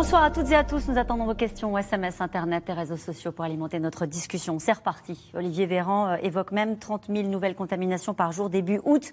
Bonsoir à toutes et à tous. Nous attendons vos questions SMS, Internet et réseaux sociaux pour alimenter notre discussion. C'est reparti. Olivier Véran euh, évoque même 30 000 nouvelles contaminations par jour début août,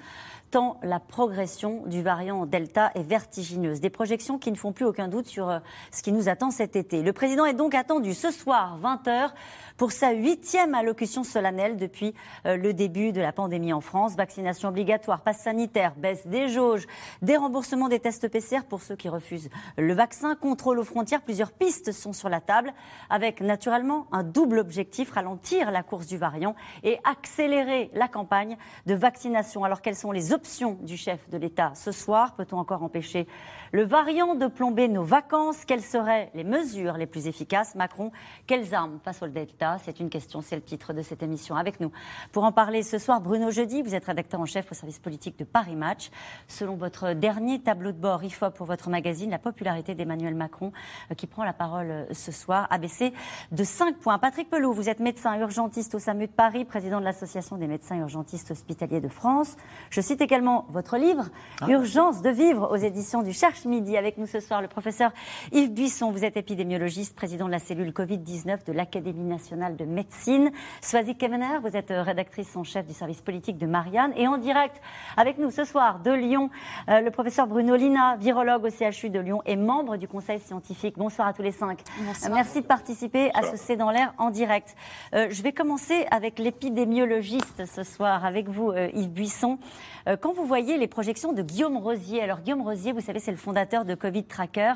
tant la progression du variant Delta est vertigineuse. Des projections qui ne font plus aucun doute sur euh, ce qui nous attend cet été. Le président est donc attendu ce soir, 20h, pour sa huitième allocution solennelle depuis euh, le début de la pandémie en France. Vaccination obligatoire, passe sanitaire, baisse des jauges, déremboursement des tests PCR pour ceux qui refusent le vaccin, aux frontières, plusieurs pistes sont sur la table, avec naturellement un double objectif, ralentir la course du variant et accélérer la campagne de vaccination. Alors quelles sont les options du chef de l'État ce soir? Peut-on encore empêcher le variant de plomber nos vacances Quelles seraient les mesures les plus efficaces Macron, quelles armes face au Delta? C'est une question, c'est le titre de cette émission. Avec nous, pour en parler ce soir, Bruno Jeudi, vous êtes rédacteur en chef au service politique de Paris Match. Selon votre dernier tableau de bord IFOP pour votre magazine, la popularité d'Emmanuel Macron, euh, qui prend la parole euh, ce soir, a baissé de 5 points. Patrick Pelou, vous êtes médecin urgentiste au SAMU de Paris, président de l'Association des médecins urgentistes hospitaliers de France. Je cite également votre livre, ah. Urgence de vivre, aux éditions du Cherche Midi. Avec nous ce soir, le professeur Yves Buisson. Vous êtes épidémiologiste, président de la cellule Covid-19 de l'Académie nationale de médecine. Swazik Kemener, vous êtes rédactrice en chef du service politique de Marianne. Et en direct avec nous ce soir de Lyon, euh, le professeur Bruno Lina, virologue au CHU de Lyon et membre du conseil scientifique. Bonsoir à tous les cinq. Merci de participer à ce C'est dans l'air en direct. Euh, je vais commencer avec l'épidémiologiste ce soir, avec vous, euh, Yves Buisson. quand vous voyez les projections de Guillaume Rosier, alors Guillaume Rosier, vous savez, c'est le fondateur de Covid Tracker.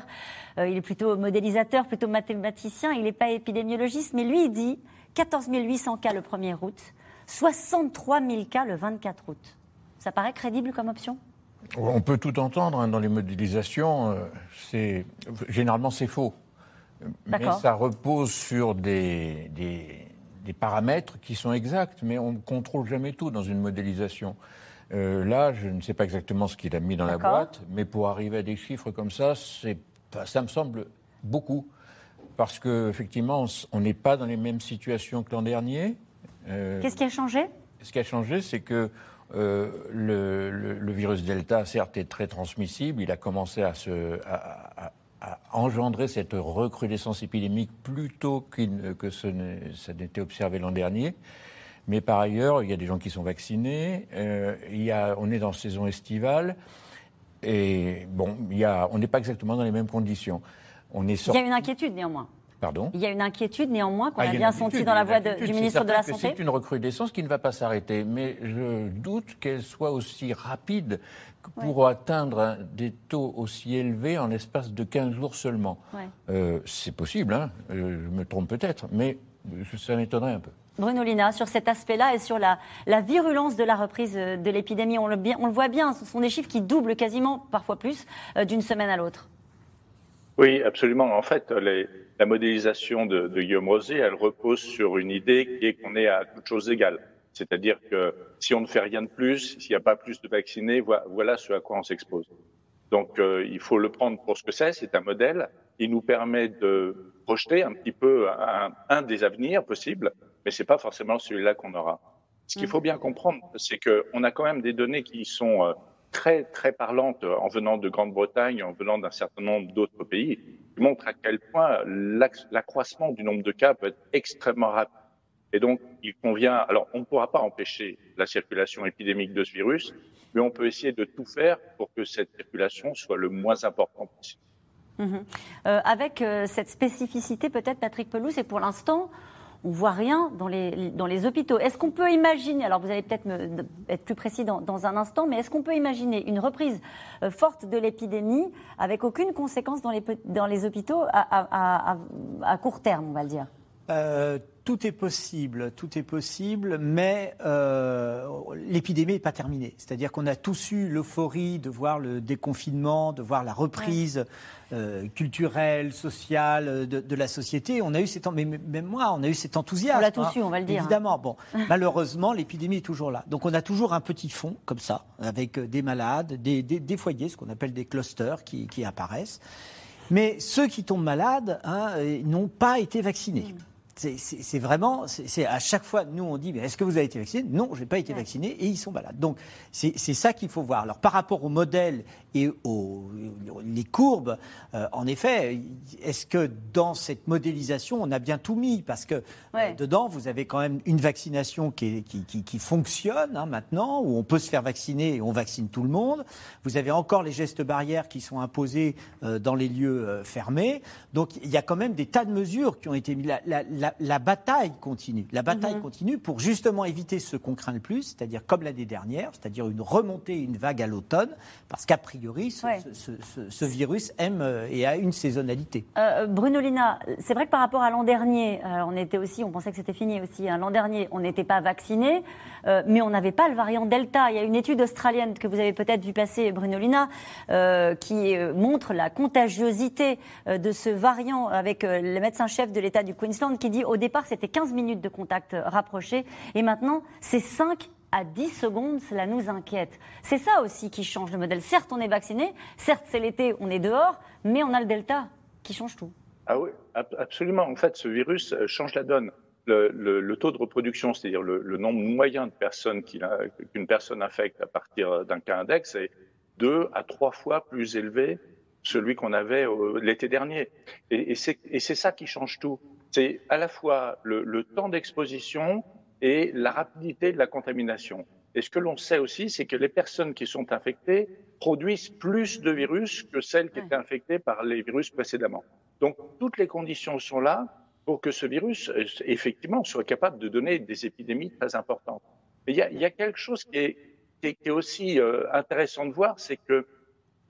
Euh, il est plutôt modélisateur, plutôt mathématicien. Il n'est pas épidémiologiste, mais lui, il dit 14 800 cas le 1er août, 63 000 cas le 24 août. Ça paraît crédible comme option? On peut tout entendre hein, dans les modélisations. Euh, généralement c'est faux, mais ça repose sur des, des, des, paramètres qui sont exacts, mais on ne contrôle jamais tout dans une modélisation. Euh, là, je ne sais pas exactement ce qu'il a mis dans la boîte, mais pour arriver à des chiffres comme ça, ça me semble beaucoup. Parce qu'effectivement, on n'est pas dans les mêmes situations que l'an dernier. Euh, Qu'est-ce qui a changé? Ce qui a changé, c'est que euh, le, virus Delta, certes, est très transmissible. Il a commencé à, se, engendrer cette recrudescence épidémique plus tôt que ça n'était observé l'an dernier. Mais par ailleurs, il y a des gens qui sont vaccinés. Euh, il y a, on est dans saison estivale. Et bon, il y a, on n'est pas exactement dans les mêmes conditions. On est Il y a une inquiétude néanmoins. Pardon? Il y a une inquiétude néanmoins qu'on ah, a bien senti dans la voix du ministre de la Santé. C'est une recrudescence qui ne va pas s'arrêter, mais je doute qu'elle soit aussi rapide pour atteindre des taux aussi élevés en l'espace de 15 jours seulement. Euh, c'est possible, hein euh, je me trompe peut-être, mais ça m'étonnerait un peu. Bruno Lina, sur cet aspect-là et sur la, virulence de la reprise de l'épidémie. On, le voit bien, ce sont des chiffres qui doublent quasiment, parfois plus, euh, d'une semaine à l'autre. Oui, absolument. En fait, la modélisation de, Guillaume Rosé, elle repose sur une idée qui est qu'on est à toutes choses égales. C'est-à-dire que si on ne fait rien de plus, s'il n'y a pas plus de vaccinés, voilà ce à quoi on s'expose. Donc, euh, il faut le prendre pour ce que c'est. C'est un modèle qui nous permet de projeter un petit peu un des avenirs possibles mais c'est pas forcément celui-là qu'on aura. Ce qu'il mm. faut bien comprendre, c'est qu'on a quand même des données qui sont euh, très très parlantes en venant de Grande-Bretagne, en venant d'un certain nombre d'autres pays, qui montrent à quel point l'accroissement du nombre de cas peut être extrêmement rapide. Et donc, il convient. Alors, on ne pourra pas empêcher la circulation épidémique de ce virus, mais on peut essayer de tout faire pour que cette circulation soit le moins importante possible. Mm-hmm. Euh, avec euh, cette spécificité, peut-être, Patrick Pelou, c'est pour l'instant, on voit rien dans les, dans les hôpitaux. Est-ce qu'on peut imaginer, alors vous allez peut-être être plus précis dans, un instant, mais est-ce qu'on peut imaginer une reprise euh, forte de l'épidémie avec aucune conséquence dans les, dans les hôpitaux à, à, court terme, on va le dire? Euh, tout est possible, tout est possible, mais euh, l'épidémie n'est pas terminée. C'est-à-dire qu'on a tous eu l'euphorie de voir le déconfinement, de voir la reprise euh, culturelle, sociale de, la société. On a eu cet, mais même moi, on a eu cet enthousiasme. On l'a tous hein, eu, on va le dire. Hein. Évidemment. Bon, malheureusement, l'épidémie est toujours là. Donc on a toujours un petit fond comme ça, avec des malades, des, foyers, ce qu'on appelle des clusters qui, apparaissent. Mais ceux qui tombent malades hein, n'ont pas été vaccinés. Mm. C'est vraiment, c'est à chaque fois, nous on dit, mais est-ce que vous avez été vacciné? Non, je n'ai pas été vacciné et ils sont malades. Donc c'est ça qu'il faut voir. Alors par rapport au modèle et aux les courbes, euh, en effet, est-ce que dans cette modélisation, on a bien tout mis? Parce que euh, dedans, vous avez quand même une vaccination qui, qui, qui, fonctionne hein, maintenant, où on peut se faire vacciner et on vaccine tout le monde. Vous avez encore les gestes barrières qui sont imposés euh, dans les lieux fermés. Donc il y a quand même des tas de mesures qui ont été mises. La, la, bataille continue. La bataille mhm. continue pour justement éviter ce qu'on craint le plus, c'est-à-dire comme l'année dernière, c'est-à-dire une remontée, une vague à l'automne, parce qu'a priori, ce, virus aime euh, et a une saisonnalité. Euh, Bruno Lina, c'est vrai que par rapport à l'an dernier, euh, on était aussi, on pensait que c'était fini aussi. Hein. L'an dernier, on n'était pas vacciné, mais on n'avait pas le variant Delta. Il y a une étude australienne que vous avez peut-être vu passer, Bruno Lina, qui montre la contagiosité de ce variant avec le médecin-chef de l'État du Queensland qui dit au départ c'était 15 minutes de contact rapproché et maintenant c'est 5 à 10 secondes, cela nous inquiète. C'est ça aussi qui change le modèle. Certes, on est vacciné, certes, c'est l'été, on est dehors, mais on a le Delta qui change tout. Ah oui, absolument. En fait, ce virus euh, change la donne. Le, taux de reproduction, c'est-à-dire le, nombre moyen de personnes qu'une personne infecte à partir d'un cas index, est deux à trois fois plus élevé celui qu'on avait l'été dernier. Et c'est ça qui change tout. C'est à la fois le temps d'exposition, et la rapidité de la contamination. Et ce que l'on sait aussi, c'est que les personnes qui sont infectées produisent plus de virus que celles qui étaient infectées par les virus précédemment. Donc toutes les conditions sont là pour que ce virus, euh, effectivement, soit capable de donner des épidémies très importantes. Mais il y a, il y a quelque chose qui est, qui est, aussi euh, intéressant de voir, c'est que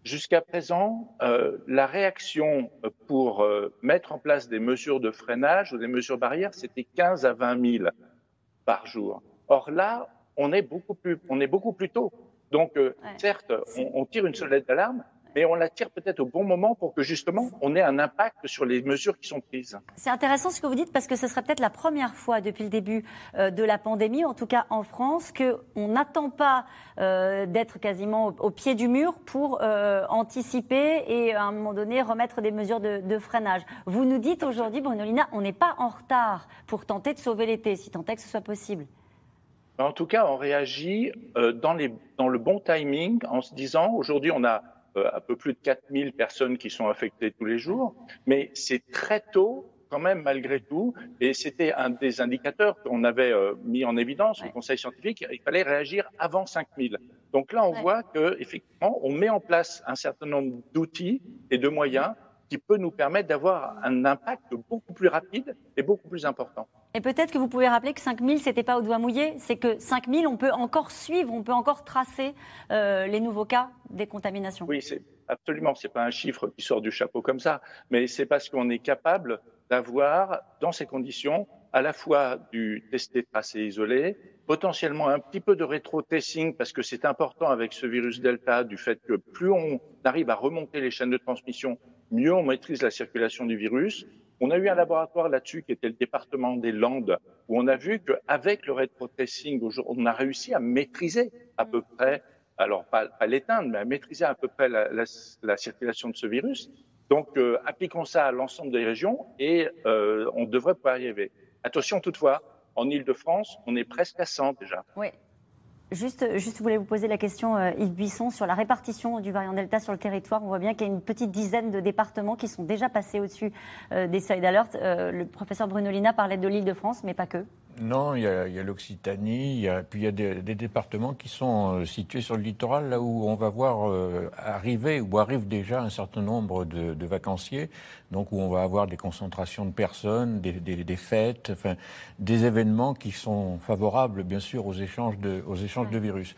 jusqu'à présent, euh, la réaction pour euh, mettre en place des mesures de freinage ou des mesures barrières, c'était 15 à 20 000 par jour. Or là, on est beaucoup plus, on est beaucoup plus tôt. Donc, euh, certes, on, tire une sonnette d'alarme, mais on la tire peut-être au bon moment pour que justement on ait un impact sur les mesures qui sont prises. C'est intéressant ce que vous dites parce que ce serait peut-être la première fois depuis le début euh, de la pandémie, en tout cas en France, qu'on n'attend pas euh, d'être quasiment au, pied du mur pour anticiper et à un moment donné remettre des mesures de, de freinage. Vous nous dites aujourd'hui, Brunolina, on n'est pas en retard pour tenter de sauver l'été, si tant est que ce soit possible. En tout cas, on réagit euh, dans, les, dans le bon timing en se disant, aujourd'hui, on a euh, un peu plus de 4000 personnes qui sont infectées tous les jours, mais c'est très tôt quand même malgré tout, et c'était un des indicateurs qu'on avait euh, mis en évidence au Conseil scientifique, il fallait réagir avant 5000. Donc là, on voit que effectivement, on met en place un certain nombre d'outils et de moyens qui peut nous permettre d'avoir un impact beaucoup plus rapide et beaucoup plus important. Et peut-être que vous pouvez rappeler que 5000, ce n'était pas au doigt mouillé, c'est que 5000, on peut encore suivre, on peut encore tracer euh, les nouveaux cas des contaminations. Oui, absolument, ce n'est pas un chiffre qui sort du chapeau comme ça, mais c'est parce qu'on est capable d'avoir, dans ces conditions, à la fois du testé, tracé, isolé, potentiellement un petit peu de rétro-testing, parce que c'est important avec ce virus Delta, du fait que plus on arrive à remonter les chaînes de transmission, mieux on maîtrise la circulation du virus. On a eu un laboratoire là-dessus qui était le département des Landes, où on a vu qu'avec le rétro-testing, on a réussi à maîtriser à peu près, alors pas, l'éteindre, mais à maîtriser à peu près la, circulation de ce virus. Donc, euh, appliquons ça à l'ensemble des régions et euh, on devrait pouvoir y arriver. Attention toutefois, en Ile-de-France, on est presque à 100 déjà. Oui, Juste, je voulais vous poser la question, euh, Yves Buisson, sur la répartition du variant Delta sur le territoire. On voit bien qu'il y a une petite dizaine de départements qui sont déjà passés au-dessus euh, des seuils d'alerte. Euh, le professeur Brunolina parlait de l'île de France, mais pas que. Non, il y a, l'Occitanie, puis il y a des, départements qui sont euh, situés sur le littoral, là où on va voir euh, arriver, ou arrive déjà un certain nombre de, vacanciers, donc où on va avoir des concentrations de personnes, des, fêtes, enfin, des événements qui sont favorables, bien sûr, aux échanges de, aux échanges de virus.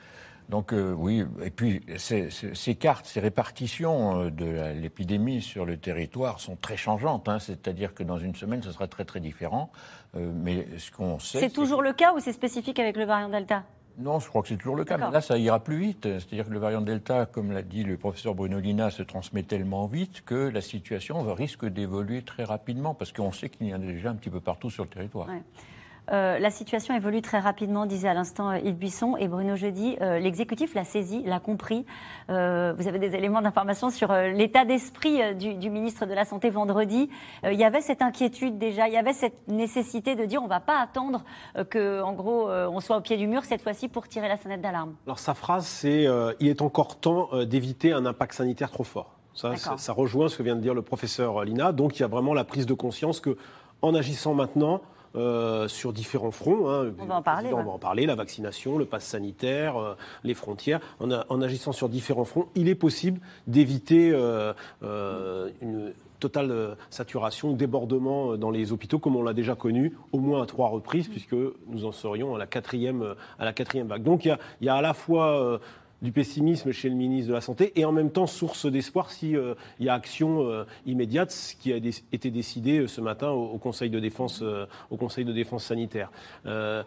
Donc oui, et puis ces, cartes, ces répartitions de l'épidémie sur le territoire sont très changeantes. Hein. C'est-à-dire que dans une semaine, ce sera très très différent. mais ce qu'on sait. C'est toujours le cas ou c'est spécifique avec le variant Delta? Non, je crois que c'est toujours le cas. Mais là, ça ira plus vite. C'est-à-dire que le variant Delta, comme l'a dit le professeur Bruno Lina, se transmet tellement vite que la situation risque d'évoluer très rapidement parce qu'on sait qu'il y en a déjà un petit peu partout sur le territoire. Euh, la situation évolue très rapidement, disait à l'instant euh, Yves Buisson. Et Bruno Jeudi, euh, l'exécutif l'a saisi, l'a compris. vous avez des éléments d'information sur l'état d'esprit du, ministre de la Santé vendredi. il y avait cette inquiétude déjà, il y avait cette nécessité de dire on ne va pas attendre que, en gros, on soit au pied du mur cette fois-ci pour tirer la sonnette d'alarme. Alors sa phrase, c'est il est encore temps d'éviter un impact sanitaire trop fort. Ça, ça, rejoint ce que vient de dire le professeur Lina. Donc il y a vraiment la prise de conscience que en agissant maintenant, euh, sur différents fronts. Hein. On va en parler. On va en parler, la vaccination, le pass sanitaire, euh, les frontières. En, en, agissant sur différents fronts, il est possible d'éviter euh, une totale saturation, débordement dans les hôpitaux, comme on l'a déjà connu, au moins à trois reprises, puisque nous en serions à la quatrième, à la quatrième vague. Donc il y a, il y a à la fois du pessimisme chez le ministre de la Santé et en même temps source d'espoir s'il euh, y a action euh, immédiate, ce qui a été décidé euh, ce matin au, Conseil de défense, au Conseil de défense sanitaire. de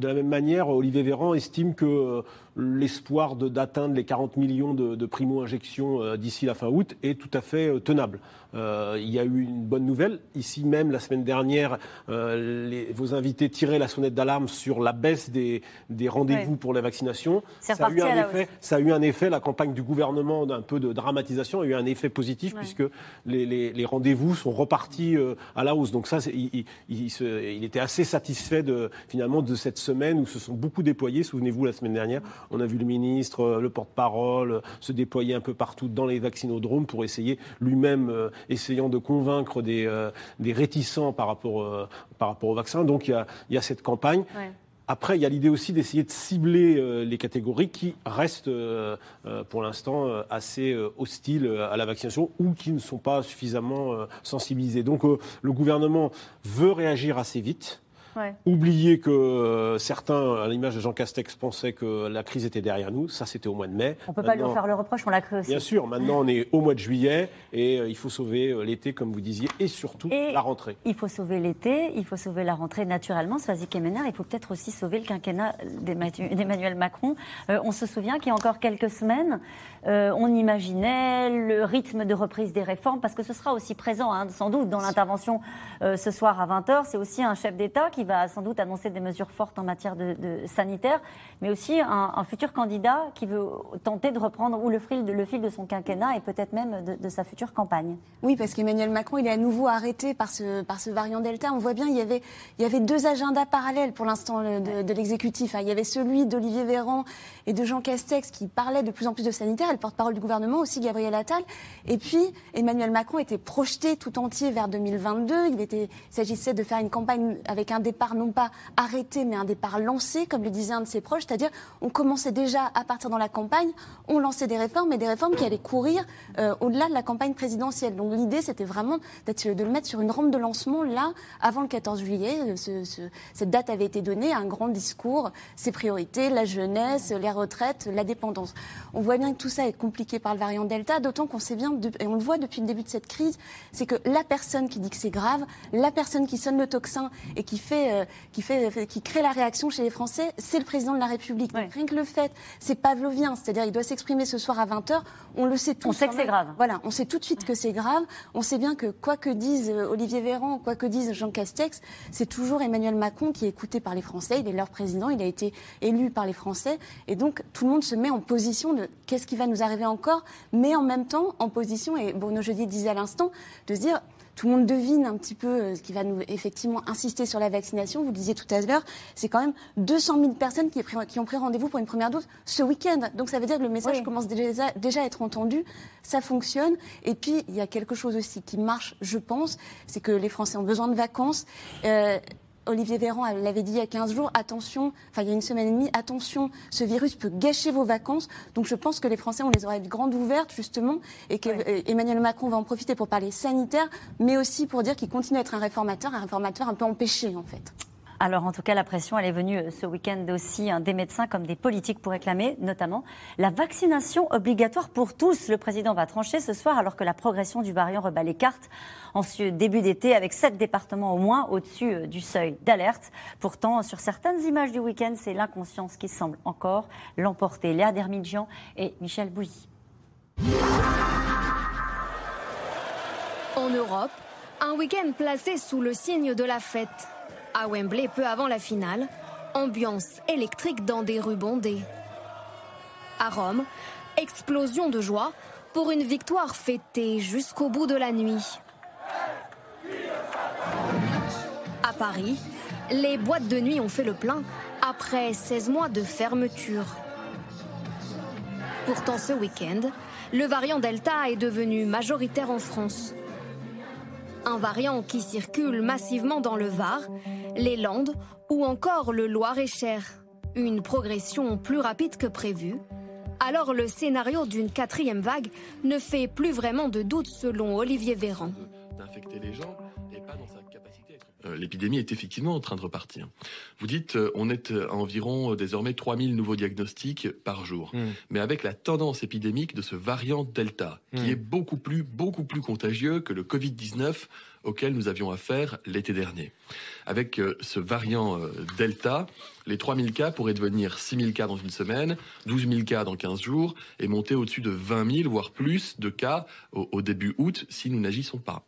la même manière, Olivier Véran estime que l'espoir d'atteindre les 40 millions de, primo-injections d'ici la fin août est tout à fait tenable. il y a eu une bonne nouvelle. Ici même, la semaine dernière, vos invités tiraient la sonnette d'alarme sur la baisse des, rendez-vous pour la vaccination. Ça a eu un effet ça a eu un effet, la campagne du gouvernement d'un peu de dramatisation a eu un effet positif puisque les, rendez-vous sont repartis euh, à la hausse. Donc ça, il, il, était assez satisfait de, finalement de cette semaine où se sont beaucoup déployés. Souvenez-vous, la semaine dernière, on a vu le ministre, euh, le porte-parole euh, se déployer un peu partout dans les vaccinodromes pour essayer lui-même, essayant de convaincre des, des réticents par rapport, par rapport au vaccin. Donc il y a, il y a cette campagne. Après, il y a l'idée aussi d'essayer de cibler euh, les catégories qui restent euh, euh, pour l'instant assez hostiles à la vaccination ou qui ne sont pas suffisamment sensibilisées. Donc le gouvernement veut réagir assez vite. Oublier que euh, certains, à l'image de Jean Castex, pensaient que la crise était derrière nous. Ça, c'était au mois de mai. On ne peut pas lui faire le reproche, on l'a cru aussi. Bien sûr, maintenant on est au mois de juillet et euh, il faut sauver euh, l'été, comme vous disiez, et surtout la rentrée. Il faut sauver l'été, il faut sauver la rentrée naturellement, Swazik Kemener. Il faut peut-être aussi sauver le quinquennat d'Emmanuel Macron. on se souvient qu'il y a encore quelques semaines, on imaginait le rythme de reprise des réformes, parce que ce sera aussi présent, hein, sans doute, dans l'intervention ce soir à 20h. C'est aussi un chef d'État qui va sans doute annoncer des mesures fortes en matière de, sanitaire, mais aussi un, futur candidat qui veut tenter de reprendre ou le fil de, de son quinquennat et peut-être même de, sa future campagne. Oui, parce qu'Emmanuel Macron, il est à nouveau arrêté par ce, par ce variant Delta. On voit bien, il y avait, il y avait deux agendas parallèles pour l'instant de, l'exécutif. Hein. Il y avait celui d'Olivier Véran et de Jean Castex qui parlaient de plus en plus de sanitaire, le porte-parole du gouvernement aussi, Gabriel Attal. Et puis, Emmanuel Macron était projeté tout entier vers 2022. Il, était, il s'agissait de faire une campagne avec un départ non pas arrêté, mais un départ lancé, comme le disait un de ses proches, c'est-à-dire on commençait déjà à partir dans la campagne, on lançait des réformes, mais des réformes qui allaient courir euh, au-delà de la campagne présidentielle. Donc l'idée, c'était vraiment de le mettre sur une rampe de lancement là, avant le 14 juillet. Ce, cette date avait été donnée, un grand discours, ses priorités, la jeunesse, les retraites, la dépendance. On voit bien que tout ça est compliqué par le variant Delta, d'autant qu'on sait bien, et on le voit depuis le début de cette crise, c'est que la personne qui dit que c'est grave, la personne qui sonne le tocsin et qui fait, euh, qui, fait, qui crée la réaction chez les Français, c'est le président de la République. Donc, rien que le fait, c'est pavlovien, c'est-à-dire il doit s'exprimer ce soir à 20h, on le sait tous. On sait que c'est grave. Voilà, on sait tout de suite que c'est grave. On sait bien que quoi que dise euh, Olivier Véran, quoi que dise Jean Castex, c'est toujours Emmanuel Macron qui est écouté par les Français. Il est leur président, il a été élu par les Français. Et donc tout le monde se met en position de qu'est-ce qui va nous arriver encore, mais en même temps en position, et Bruno Jeudi disait à l'instant, de se dire tout le monde devine un petit peu euh, ce qui va nous effectivement insister sur la vaccination. Vous le disiez tout à l'heure, c'est quand même 200 000 personnes qui, qui ont pris rendez-vous pour une première dose ce week-end. Donc ça veut dire que le message commence déjà, déjà, à être entendu. Ça fonctionne. Et puis il y a quelque chose aussi qui marche, je pense, c'est que les Français ont besoin de vacances. Euh, Olivier Véran l'avait dit il y a 15 jours, attention, enfin il y a une semaine et demie, attention, ce virus peut gâcher vos vacances. Donc je pense que les Français ont les oreilles grandes ouvertes justement et qu'Emmanuel Macron va en profiter pour parler sanitaire, mais aussi pour dire qu'il continue à être un réformateur, un réformateur un peu empêché en fait. Alors en tout cas, la pression, elle est venue euh, ce week-end aussi hein, des médecins comme des politiques pour réclamer notamment la vaccination obligatoire pour tous. Le président va trancher ce soir alors que la progression du variant rebat les cartes en ce début d'été avec sept départements au moins au-dessus euh, du seuil d'alerte. Pourtant, sur certaines images du week-end, c'est l'inconscience qui semble encore l'emporter. Léa Dermidjian et Michel Bouilly. En Europe, un week-end placé sous le signe de la fête. À Wembley, peu avant la finale, ambiance électrique dans des rues bondées. À Rome, explosion de joie pour une victoire fêtée jusqu'au bout de la nuit. À Paris, les boîtes de nuit ont fait le plein après 16 mois de fermeture. Pourtant, ce week-end, le variant Delta est devenu majoritaire en France un variant qui circule massivement dans le Var, les Landes ou encore le Loir-et-Cher. Une progression plus rapide que prévu. Alors le scénario d'une quatrième vague ne fait plus vraiment de doute selon Olivier Véran. L'épidémie est effectivement en train de repartir. Vous dites, euh, on est à environ euh, désormais 3000 nouveaux diagnostics par jour. Hmm. Mais avec la tendance épidémique de ce variant Delta, qui hmm. est beaucoup plus, beaucoup plus contagieux que le Covid-19 auquel nous avions affaire l'été dernier. Avec euh, ce variant euh, Delta, les 3000 cas pourraient devenir 6000 cas dans une semaine, 12 000 cas dans 15 jours et monter au-dessus de 20 000, voire plus de cas au, début août si nous n'agissons pas.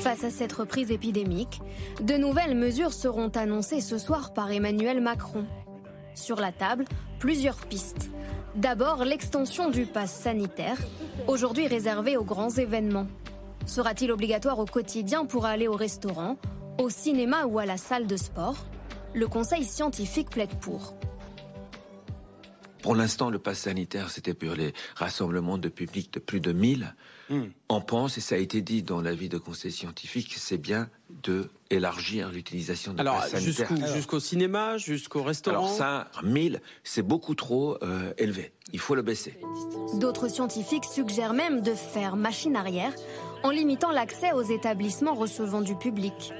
Face à cette reprise épidémique, de nouvelles mesures seront annoncées ce soir par Emmanuel Macron. Sur la table, plusieurs pistes. D'abord, l'extension du pass sanitaire, aujourd'hui réservé aux grands événements. Sera-t-il obligatoire au quotidien pour aller au restaurant, au cinéma ou à la salle de sport? Le Conseil scientifique plaide pour. Pour l'instant, le pass sanitaire, c'était pour les rassemblements de public de plus de 1000. Hmm. On pense, et ça a été dit dans l'avis de conseil scientifique, c'est bien de élargir l'utilisation de pass sanitaire. Jusqu'au cinéma, jusqu'au restaurant Alors ça, 1000, c'est beaucoup trop euh, élevé. Il faut le baisser. D'autres scientifiques suggèrent même de faire machine arrière en limitant l'accès aux établissements recevant du public.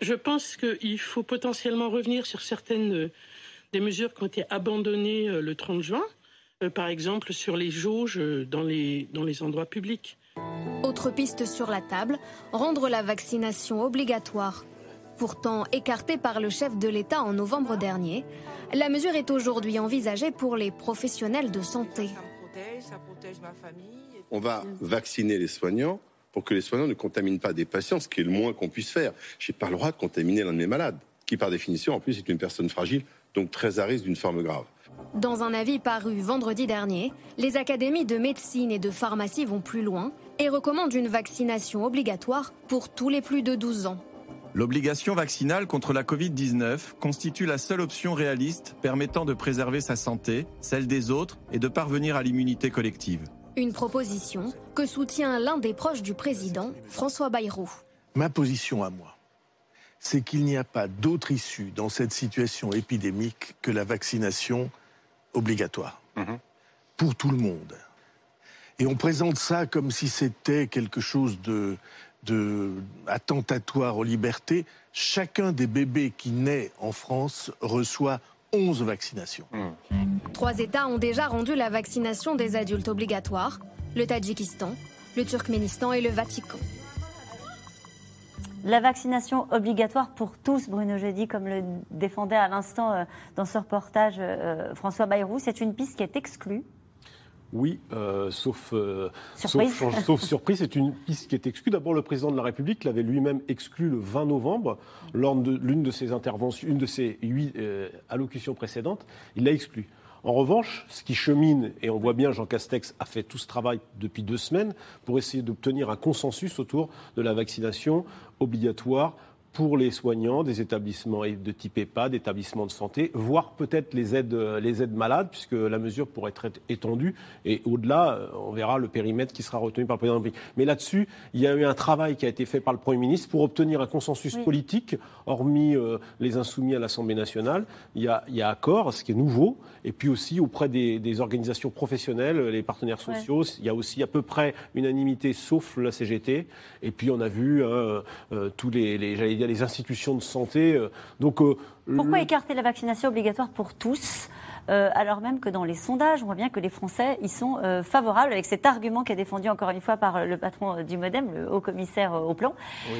Je pense qu'il faut potentiellement revenir sur certaines euh, des mesures qui ont été abandonnées euh, le 30 juin, euh, par exemple sur les jauges dans les, dans les endroits publics. Autre piste sur la table, rendre la vaccination obligatoire. Pourtant écartée par le chef de l'État en novembre dernier, la mesure est aujourd'hui envisagée pour les professionnels de santé. Ça me protège, ça protège ma famille on va vacciner les soignants pour que les soignants ne contaminent pas des patients, ce qui est le moins qu'on puisse faire. Je n'ai pas le droit de contaminer l'un de mes malades, qui par définition en plus est une personne fragile, donc très à risque d'une forme grave. Dans un avis paru vendredi dernier, les académies de médecine et de pharmacie vont plus loin et recommandent une vaccination obligatoire pour tous les plus de 12 ans. L'obligation vaccinale contre la Covid-19 constitue la seule option réaliste permettant de préserver sa santé, celle des autres et de parvenir à l'immunité collective. Une proposition que soutient l'un des proches du président, François Bayrou. Ma position à moi, c'est qu'il n'y a pas d'autre issue dans cette situation épidémique que la vaccination obligatoire mhm. pour tout le monde. Et on présente ça comme si c'était quelque chose de, de attentatoire aux libertés. Chacun des bébés qui naît en France reçoit 11 vaccinations. Trois États ont déjà rendu la vaccination des adultes obligatoire le Tadjikistan, le Turkménistan et le Vatican. La vaccination obligatoire pour tous, Bruno Jeudi, comme le défendait à l'instant euh, dans ce reportage euh, François Bayrou, c'est une piste qui est exclue oui, euh, sauf, surprise. Sauf, surprise, c'est une piste qui est exclue. D'abord, le président de la République l'avait lui-même exclu le 20 novembre lors de l'une de ses interventions, une de ses huit allocutions précédentes. Il l'a exclu. En revanche, ce qui chemine, et on voit bien Jean Castex a fait tout ce travail depuis deux semaines pour essayer d'obtenir un consensus autour de la vaccination obligatoire pour les soignants des établissements de type EHPAD, d'établissements de santé, voire peut-être les aides, les aides malades, puisque la mesure pourrait être étendue. Et au-delà, euh, on verra le périmètre qui sera retenu par le président de la Mais là-dessus, il y a eu un travail qui a été fait par le Premier ministre pour obtenir un consensus politique, hormis euh, les insoumis à l'Assemblée nationale. Il y, a, il y, a, accord, ce qui est nouveau, et puis aussi auprès des, organisations professionnelles, les partenaires sociaux, il y a aussi à peu près unanimité, sauf la CGT. Et puis on a vu euh, tous les, les j'allais y a les institutions de santé. donc, Pourquoi écarter la vaccination obligatoire pour tous? Euh, alors même que dans les sondages, on voit bien que les Français y sont euh, favorables, avec cet argument qui est défendu encore une fois par le patron du Modem, le haut commissaire au plan,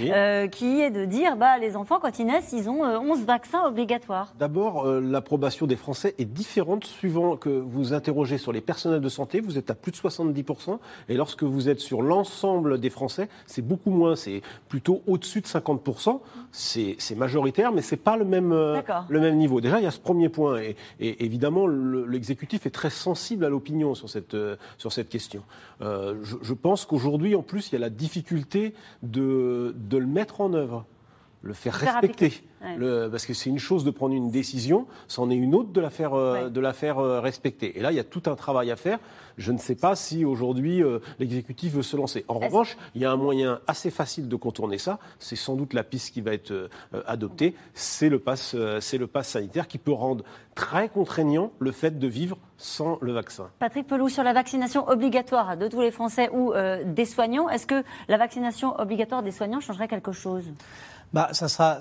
euh, qui est de dire bah, les enfants, quand ils naissent, ils ont 11 vaccins obligatoires. D'abord, l'approbation des Français est différente suivant que vous interrogez sur les personnels de santé, vous êtes à plus de 70%, et lorsque vous êtes sur l'ensemble des Français, c'est beaucoup moins, c'est plutôt au-dessus de 50%. C'est majoritaire, mais c'est pas le même, le même niveau. Déjà, il y a ce premier point, et évidemment, l'exécutif est très sensible à l'opinion sur cette, euh, question. Euh, je, pense qu'aujourd'hui, en plus, il y a la difficulté de le mettre en œuvre le faire respecter. parce que c'est une chose de prendre une décision, c'en est une autre de la faire, euh, de la faire respecter. Et là, il y a tout un travail à faire. Je ne sais pas si aujourd'hui l'exécutif veut se lancer. En revanche, il y a un moyen assez facile de contourner ça. C'est sans doute la piste qui va être adoptée. C'est le pass, c'est le pass sanitaire qui peut rendre très contraignant le fait de vivre sans le vaccin. Patrick Pelou, sur la vaccination obligatoire de tous les Français ou euh, des soignants, est-ce que la vaccination obligatoire des soignants changerait quelque chose? Bah, ça sera,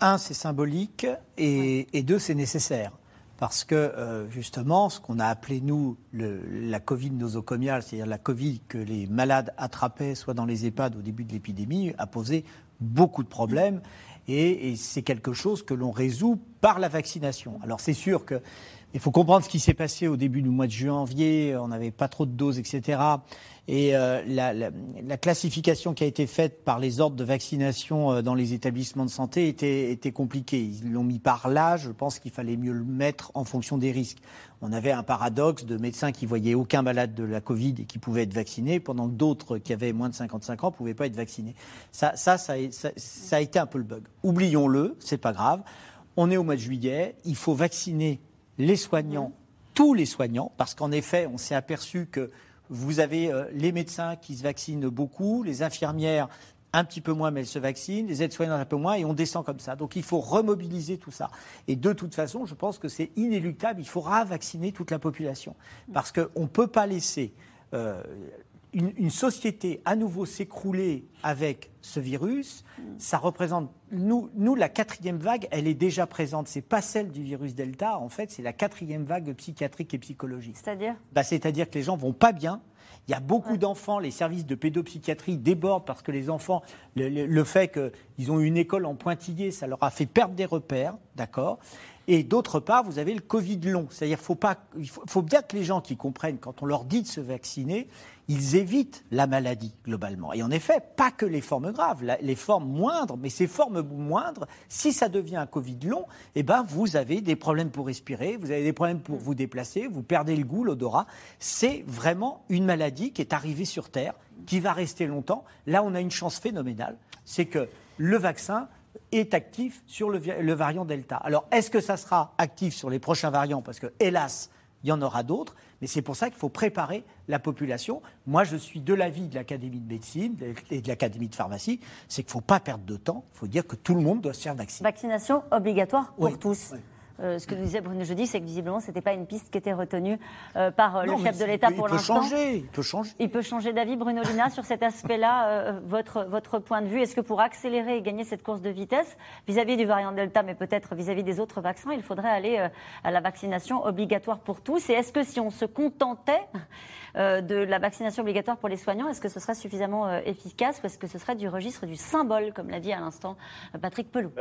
un, c'est symbolique, et, deux, c'est nécessaire. Parce que euh, justement, ce qu'on a appelé nous la Covid nosocomiale, c'est-à-dire la Covid que les malades attrapaient soit dans les EHPAD au début de l'épidémie, a posé beaucoup de problèmes et, c'est quelque chose que l'on résout par la vaccination. Alors c'est sûr que il faut comprendre ce qui s'est passé au début du mois de janvier. On n'avait pas trop de doses, etc. Et euh, la, classification qui a été faite par les ordres de vaccination euh, dans les établissements de santé était, compliquée. Ils l'ont mis par là. Je pense qu'il fallait mieux le mettre en fonction des risques on avait un paradoxe de médecins qui voyaient aucun malade de la Covid et qui pouvaient être vaccinés, pendant que d'autres qui avaient moins de 55 ans ne pouvaient pas être vaccinés. Ça, ça, ça, a été un peu le bug. Oublions-le, c'est pas grave. On est au mois de juillet, il faut vacciner les soignants, tous les soignants, parce qu'en effet, on s'est aperçu que vous avez euh, les médecins qui se vaccinent beaucoup, les infirmières un petit peu moins, mais elles se vaccinent, les aides-soignantes un peu moins, et on descend comme ça. Donc il faut remobiliser tout ça. Et de toute façon, je pense que c'est inéluctable, il faudra vacciner toute la population. Parce qu'on ne peut pas laisser euh, une, société à nouveau s'écrouler avec ce virus. Ça représente, nous, nous, la quatrième vague, elle est déjà présente. C'est pas celle du virus Delta, en fait, c'est la quatrième vague psychiatrique et psychologique. C'est-à-dire? Bah, C'est-à-dire que les gens vont pas bien, il y a beaucoup d'enfants, les services de pédopsychiatrie débordent parce que les enfants, le, fait qu'ils ont une école en pointillé, ça leur a fait perdre des repères, d'accord? Et d'autre part, vous avez le Covid long. C'est-à-dire qu'il faut, faut, bien que les gens qui comprennent, quand on leur dit de se vacciner, ils évitent la maladie globalement. Et en effet, pas que les formes graves, les formes moindres, mais ces formes moindres, si ça devient un Covid long, eh ben vous avez des problèmes pour respirer, vous avez des problèmes pour vous déplacer, vous perdez le goût, l'odorat. C'est vraiment une maladie qui est arrivée sur Terre, qui va rester longtemps. Là, on a une chance phénoménale, c'est que le vaccin est actif sur le, le variant Delta. Alors, est-ce que ça sera actif sur les prochains variants? Parce que, hélas, il y en aura d'autres, mais c'est pour ça qu'il faut préparer la population. Moi, je suis de l'avis de l'Académie de médecine et de l'Académie de pharmacie, c'est qu'il ne faut pas perdre de temps, il faut dire que tout le monde doit se faire vacciner. Vaccination obligatoire pour tous. Euh, ce que nous disait Bruno Jeudi, c'est que visiblement, ce n'était pas une piste qui était retenue euh, par euh, le chef de l'État pour l'instant. Il peut changer. Il peut changer d'avis, Bruno Lina, sur cet aspect-là. votre, votre point de vue, est-ce que pour accélérer et gagner cette course de vitesse, vis-à-vis du variant Delta, mais peut-être vis-à-vis des autres vaccins, il faudrait aller à la vaccination obligatoire pour tous? Et est-ce que si on se contentait de la vaccination obligatoire pour les soignants, est-ce que ce serait suffisamment efficace? Ou est-ce que ce serait du registre du symbole, comme l'a dit à l'instant Patrick Pelou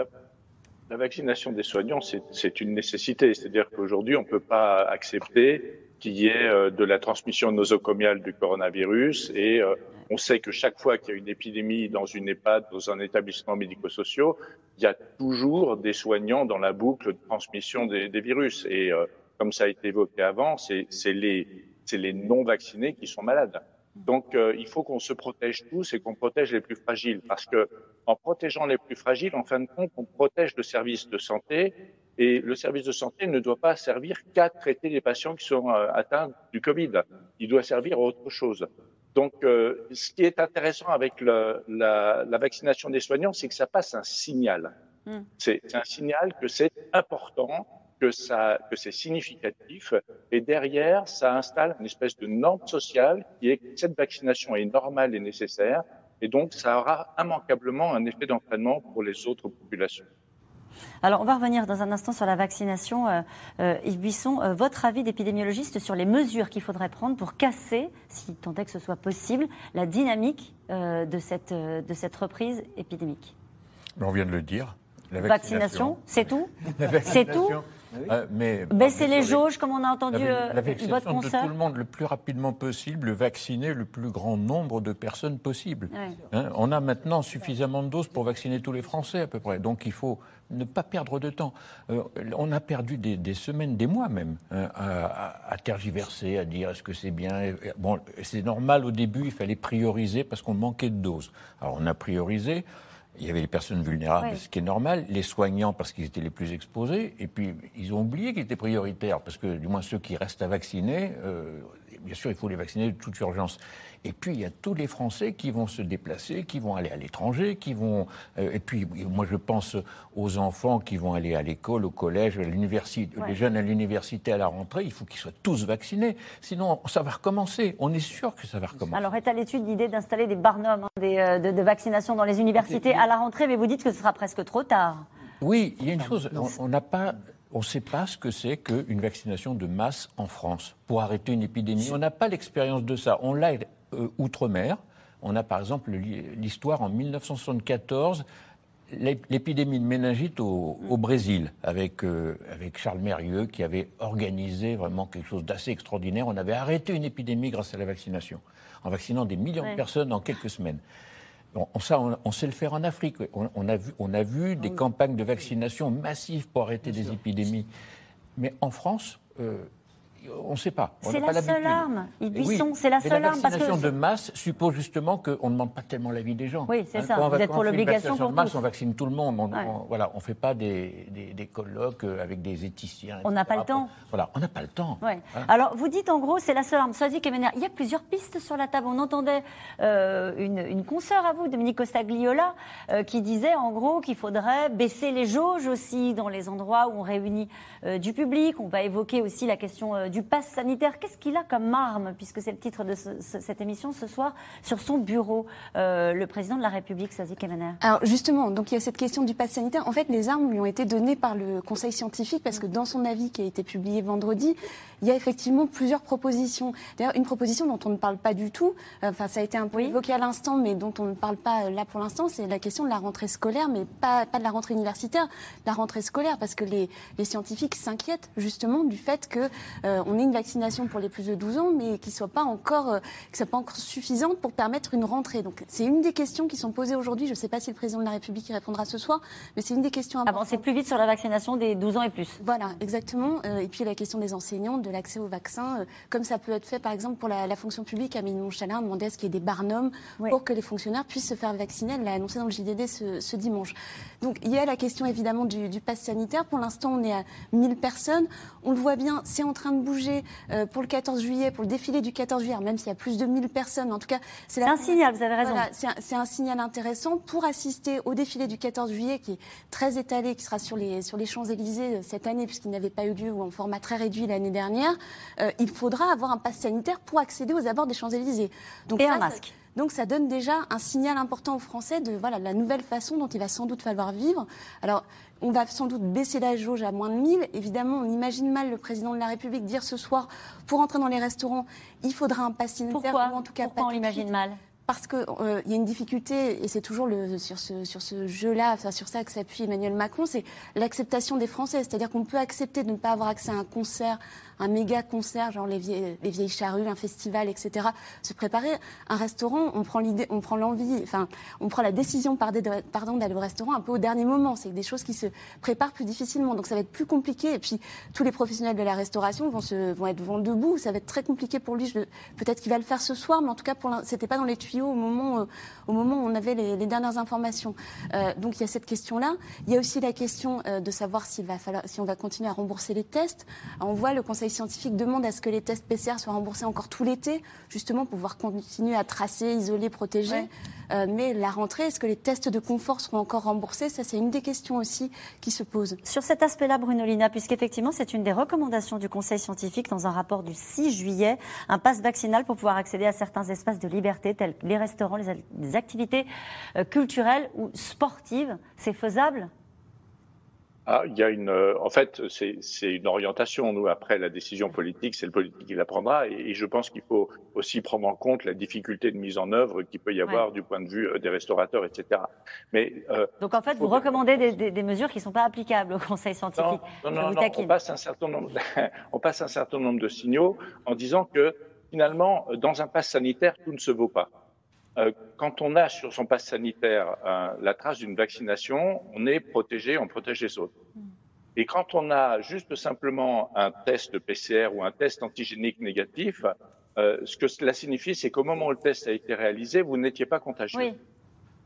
la vaccination des soignants, c'est une nécessité. C'est-à-dire qu'aujourd'hui, on ne peut pas accepter qu'il y ait euh, de la transmission nosocomiale du coronavirus et euh, on sait que chaque fois qu'il y a une épidémie dans une EHPAD, dans un établissement médico-social, il y a toujours des soignants dans la boucle de transmission des, virus. Et euh, comme ça a été évoqué avant, c'est les, les non-vaccinés qui sont malades. Donc, euh, il faut qu'on se protège tous et qu'on protège les plus fragiles, parce que en protégeant les plus fragiles, en fin de compte, on protège le service de santé, et le service de santé ne doit pas servir qu'à traiter les patients qui sont euh, atteints du Covid. Il doit servir à autre chose. Donc, euh, ce qui est intéressant avec le, la, la, vaccination des soignants, c'est que ça passe un signal. Hmm. C'est un signal que c'est important que, ça, que c'est significatif. Et derrière, ça installe une espèce de norme sociale qui est que cette vaccination est normale et nécessaire Et donc, ça aura immanquablement un effet d'entraînement pour les autres populations. Alors, on va revenir dans un instant sur la vaccination. Euh, euh, Yves Buisson, euh, votre avis d'épidémiologiste sur les mesures qu'il faudrait prendre pour casser, si tant est que ce soit possible, la dynamique de, cette, de cette reprise épidémique? On vient de le dire. La vaccination, c'est tout? C'est tout? Mais, Baisser les jauges, comme on a entendu la, la vaccination de tout le monde le plus rapidement possible, vacciner le plus grand nombre de personnes possible. Hein, on a maintenant suffisamment de doses pour vacciner tous les Français à peu près. Donc il faut ne pas perdre de temps. Euh, on a perdu des, semaines, des mois même, hein, à, tergiverser, à dire est-ce que c'est bien? Bon, c'est normal au début, il fallait prioriser parce qu'on manquait de doses. Alors on a priorisé. Il y avait les personnes vulnérables, ce qui est normal, les soignants parce qu'ils étaient les plus exposés, et puis ils ont oublié qu'ils étaient prioritaires, parce que du moins ceux qui restent à vacciner, euh, bien sûr il faut les vacciner de toute urgence. Et puis, il y a tous les Français qui vont se déplacer, qui vont aller à l'étranger, qui vont. Euh, et puis, moi, je pense aux enfants qui vont aller à l'école, au collège, à l'université. Les jeunes à l'université à la rentrée, il faut qu'ils soient tous vaccinés. Sinon, ça va recommencer. On est sûr que ça va recommencer. Alors, est à l'étude l'idée d'installer des barnums hein, euh, de, vaccination dans les universités à la rentrée, mais vous dites que ce sera presque trop tard. Oui, il y a une chose. On n'a pas on ne sait pas ce que c'est qu'une vaccination de masse en France pour arrêter une épidémie. On n'a pas l'expérience de ça. On l'a euh, outre-mer. On a par exemple l'histoire en 1974 l'épidémie de méningite au, Brésil avec, euh, avec Charles Mérieux qui avait organisé vraiment quelque chose d'assez extraordinaire. On avait arrêté une épidémie grâce à la vaccination, en vaccinant des millions de personnes en quelques semaines. Bon, ça, on, sait le faire en Afrique. On, a, vu, on a vu des campagnes de vaccination massives pour arrêter des épidémies. Mais en France, euh, on ne sait pas. C'est la seule arme. c'est la seule arme. La vaccination de masse suppose justement qu'on ne demande pas tellement l'avis des gens. Oui, c'est hein, ça. Vous êtes pour l'obligation pour de masse, on vaccine tout le monde. On, voilà, on fait pas des, des, colloques avec des éthiciens. On n'a pas le temps. Voilà, on n'a pas le temps. Hein. Alors, vous dites en gros, c'est la seule arme. Soazic et Il y a plusieurs pistes sur la table. On entendait euh, une, une consoeur à vous, Dominique Costagliola, euh, qui disait en gros qu'il faudrait baisser les jauges aussi dans les endroits où on réunit euh, du public. On va évoquer aussi la question du pass sanitaire. Qu'est-ce qu'il a comme arme, puisque c'est le titre de cette émission ce soir, sur son bureau, euh, le président de la République, Sazi Kemener? Alors justement, donc il y a cette question du pass sanitaire. En fait, les armes lui ont été données par le Conseil scientifique parce que dans son avis qui a été publié vendredi, il y a effectivement plusieurs propositions. D'ailleurs, une proposition dont on ne parle pas du tout, euh, enfin ça a été un peu évoqué à l'instant, mais dont on ne parle pas euh, là pour l'instant, c'est la question de la rentrée scolaire, mais pas, pas de la rentrée universitaire, la rentrée scolaire, parce que les, les scientifiques s'inquiètent justement du fait que euh, on ait une vaccination pour les plus de 12 ans, mais qui soit pas encore, qui soit pas encore suffisante pour permettre une rentrée. Donc c'est une des questions qui sont posées aujourd'hui. Je ne sais pas si le président de la République y répondra ce soir, mais c'est une des questions importantes. Avancez plus vite sur la vaccination des 12 ans et plus. Voilà, exactement. et puis la question des enseignants, de l'accès au vaccin, euh, comme ça peut être fait par exemple pour la, fonction publique. Amélie Montchalin demandait à ce qu'il y ait des barnums pour que les fonctionnaires puissent se faire vacciner. Elle l'a annoncé dans le JDD ce, dimanche. Donc il y a la question évidemment du, du pass sanitaire. Pour l'instant, on est à 1000 personnes. On le voit bien, c'est en train de bouger euh, pour le 14 juillet, pour le défilé du 14 juillet, même s'il y a plus de 1000 personnes. En tout cas, c'est un signal, vous avez raison. c'est un, signal intéressant pour assister au défilé du 14 juillet qui est très étalé, qui sera sur les, sur les Champs-Élysées euh, cette année, puisqu'il n'avait pas eu lieu ou en format très réduit l'année dernière. Euh, il faudra avoir un pass sanitaire pour accéder aux abords des Champs-Élysées. Et un masque. Donc ça donne déjà un signal important aux Français de voilà la nouvelle façon dont il va sans doute falloir vivre. Alors on va sans doute baisser la jauge à moins de 1000. Évidemment, on imagine mal le président de la République dire ce soir pour entrer dans les restaurants, il faudra un pass sanitaire Pourquoi en tout cas Pourquoi on l'imagine mal parce qu'il euh, y a une difficulté, et c'est toujours le, sur ce, sur ce jeu-là, enfin, sur ça que s'appuie Emmanuel Macron, c'est l'acceptation des Français. C'est-à-dire qu'on peut accepter de ne pas avoir accès à un concert, un méga concert, genre les vieilles, les vieilles charrues, un festival, etc. Se préparer. Un restaurant, on prend l'idée, on prend l'envie, enfin, on prend la décision, pardon, d'aller au restaurant un peu au dernier moment. C'est des choses qui se préparent plus difficilement. Donc ça va être plus compliqué. Et puis, tous les professionnels de la restauration vont, se, vont être vent debout. Ça va être très compliqué pour lui. Peut-être qu'il va le faire ce soir, mais en tout cas, c'était pas dans les tuyaux au moment, euh, au moment où on avait les, dernières informations. Euh, donc il y a cette question-là. Il y a aussi la question euh, de savoir va falloir, si on va continuer à rembourser les tests. on voit le Conseil scientifique demande à ce que les tests PCR soient remboursés encore tout l'été, justement pour pouvoir continuer à tracer, isoler, protéger. Euh, mais la rentrée, est-ce que les tests de confort seront encore remboursés? Ça, c'est une des questions aussi qui se posent. Sur cet aspect-là, Bruno Lina, puisqu'effectivement, c'est une des recommandations du Conseil scientifique dans un rapport du 6 juillet, un passe vaccinal pour pouvoir accéder à certains espaces de liberté tels que les restaurants, les, activités euh, culturelles ou sportives. C'est faisable? Ah, il y a une, euh, en fait, c'est une orientation. Nous, après la décision politique, c'est le politique qui la prendra. Et, je pense qu'il faut aussi prendre en compte la difficulté de mise en œuvre qu'il peut y avoir du point de vue euh, des restaurateurs, etc. Mais euh, donc en fait, vous recommandez des, des, mesures qui ne sont pas applicables au Conseil scientifique. Non, non, non, on passe un certain nombre, on passe un certain nombre de signaux en disant que finalement, dans un pass sanitaire, tout ne se vaut pas. Euh, quand on a sur son passe sanitaire euh, la trace d'une vaccination, on est protégé, on protège les autres. Et quand on a juste simplement un test PCR ou un test antigénique négatif, euh, ce que cela signifie, c'est qu'au moment où le test a été réalisé, vous n'étiez pas contagieux.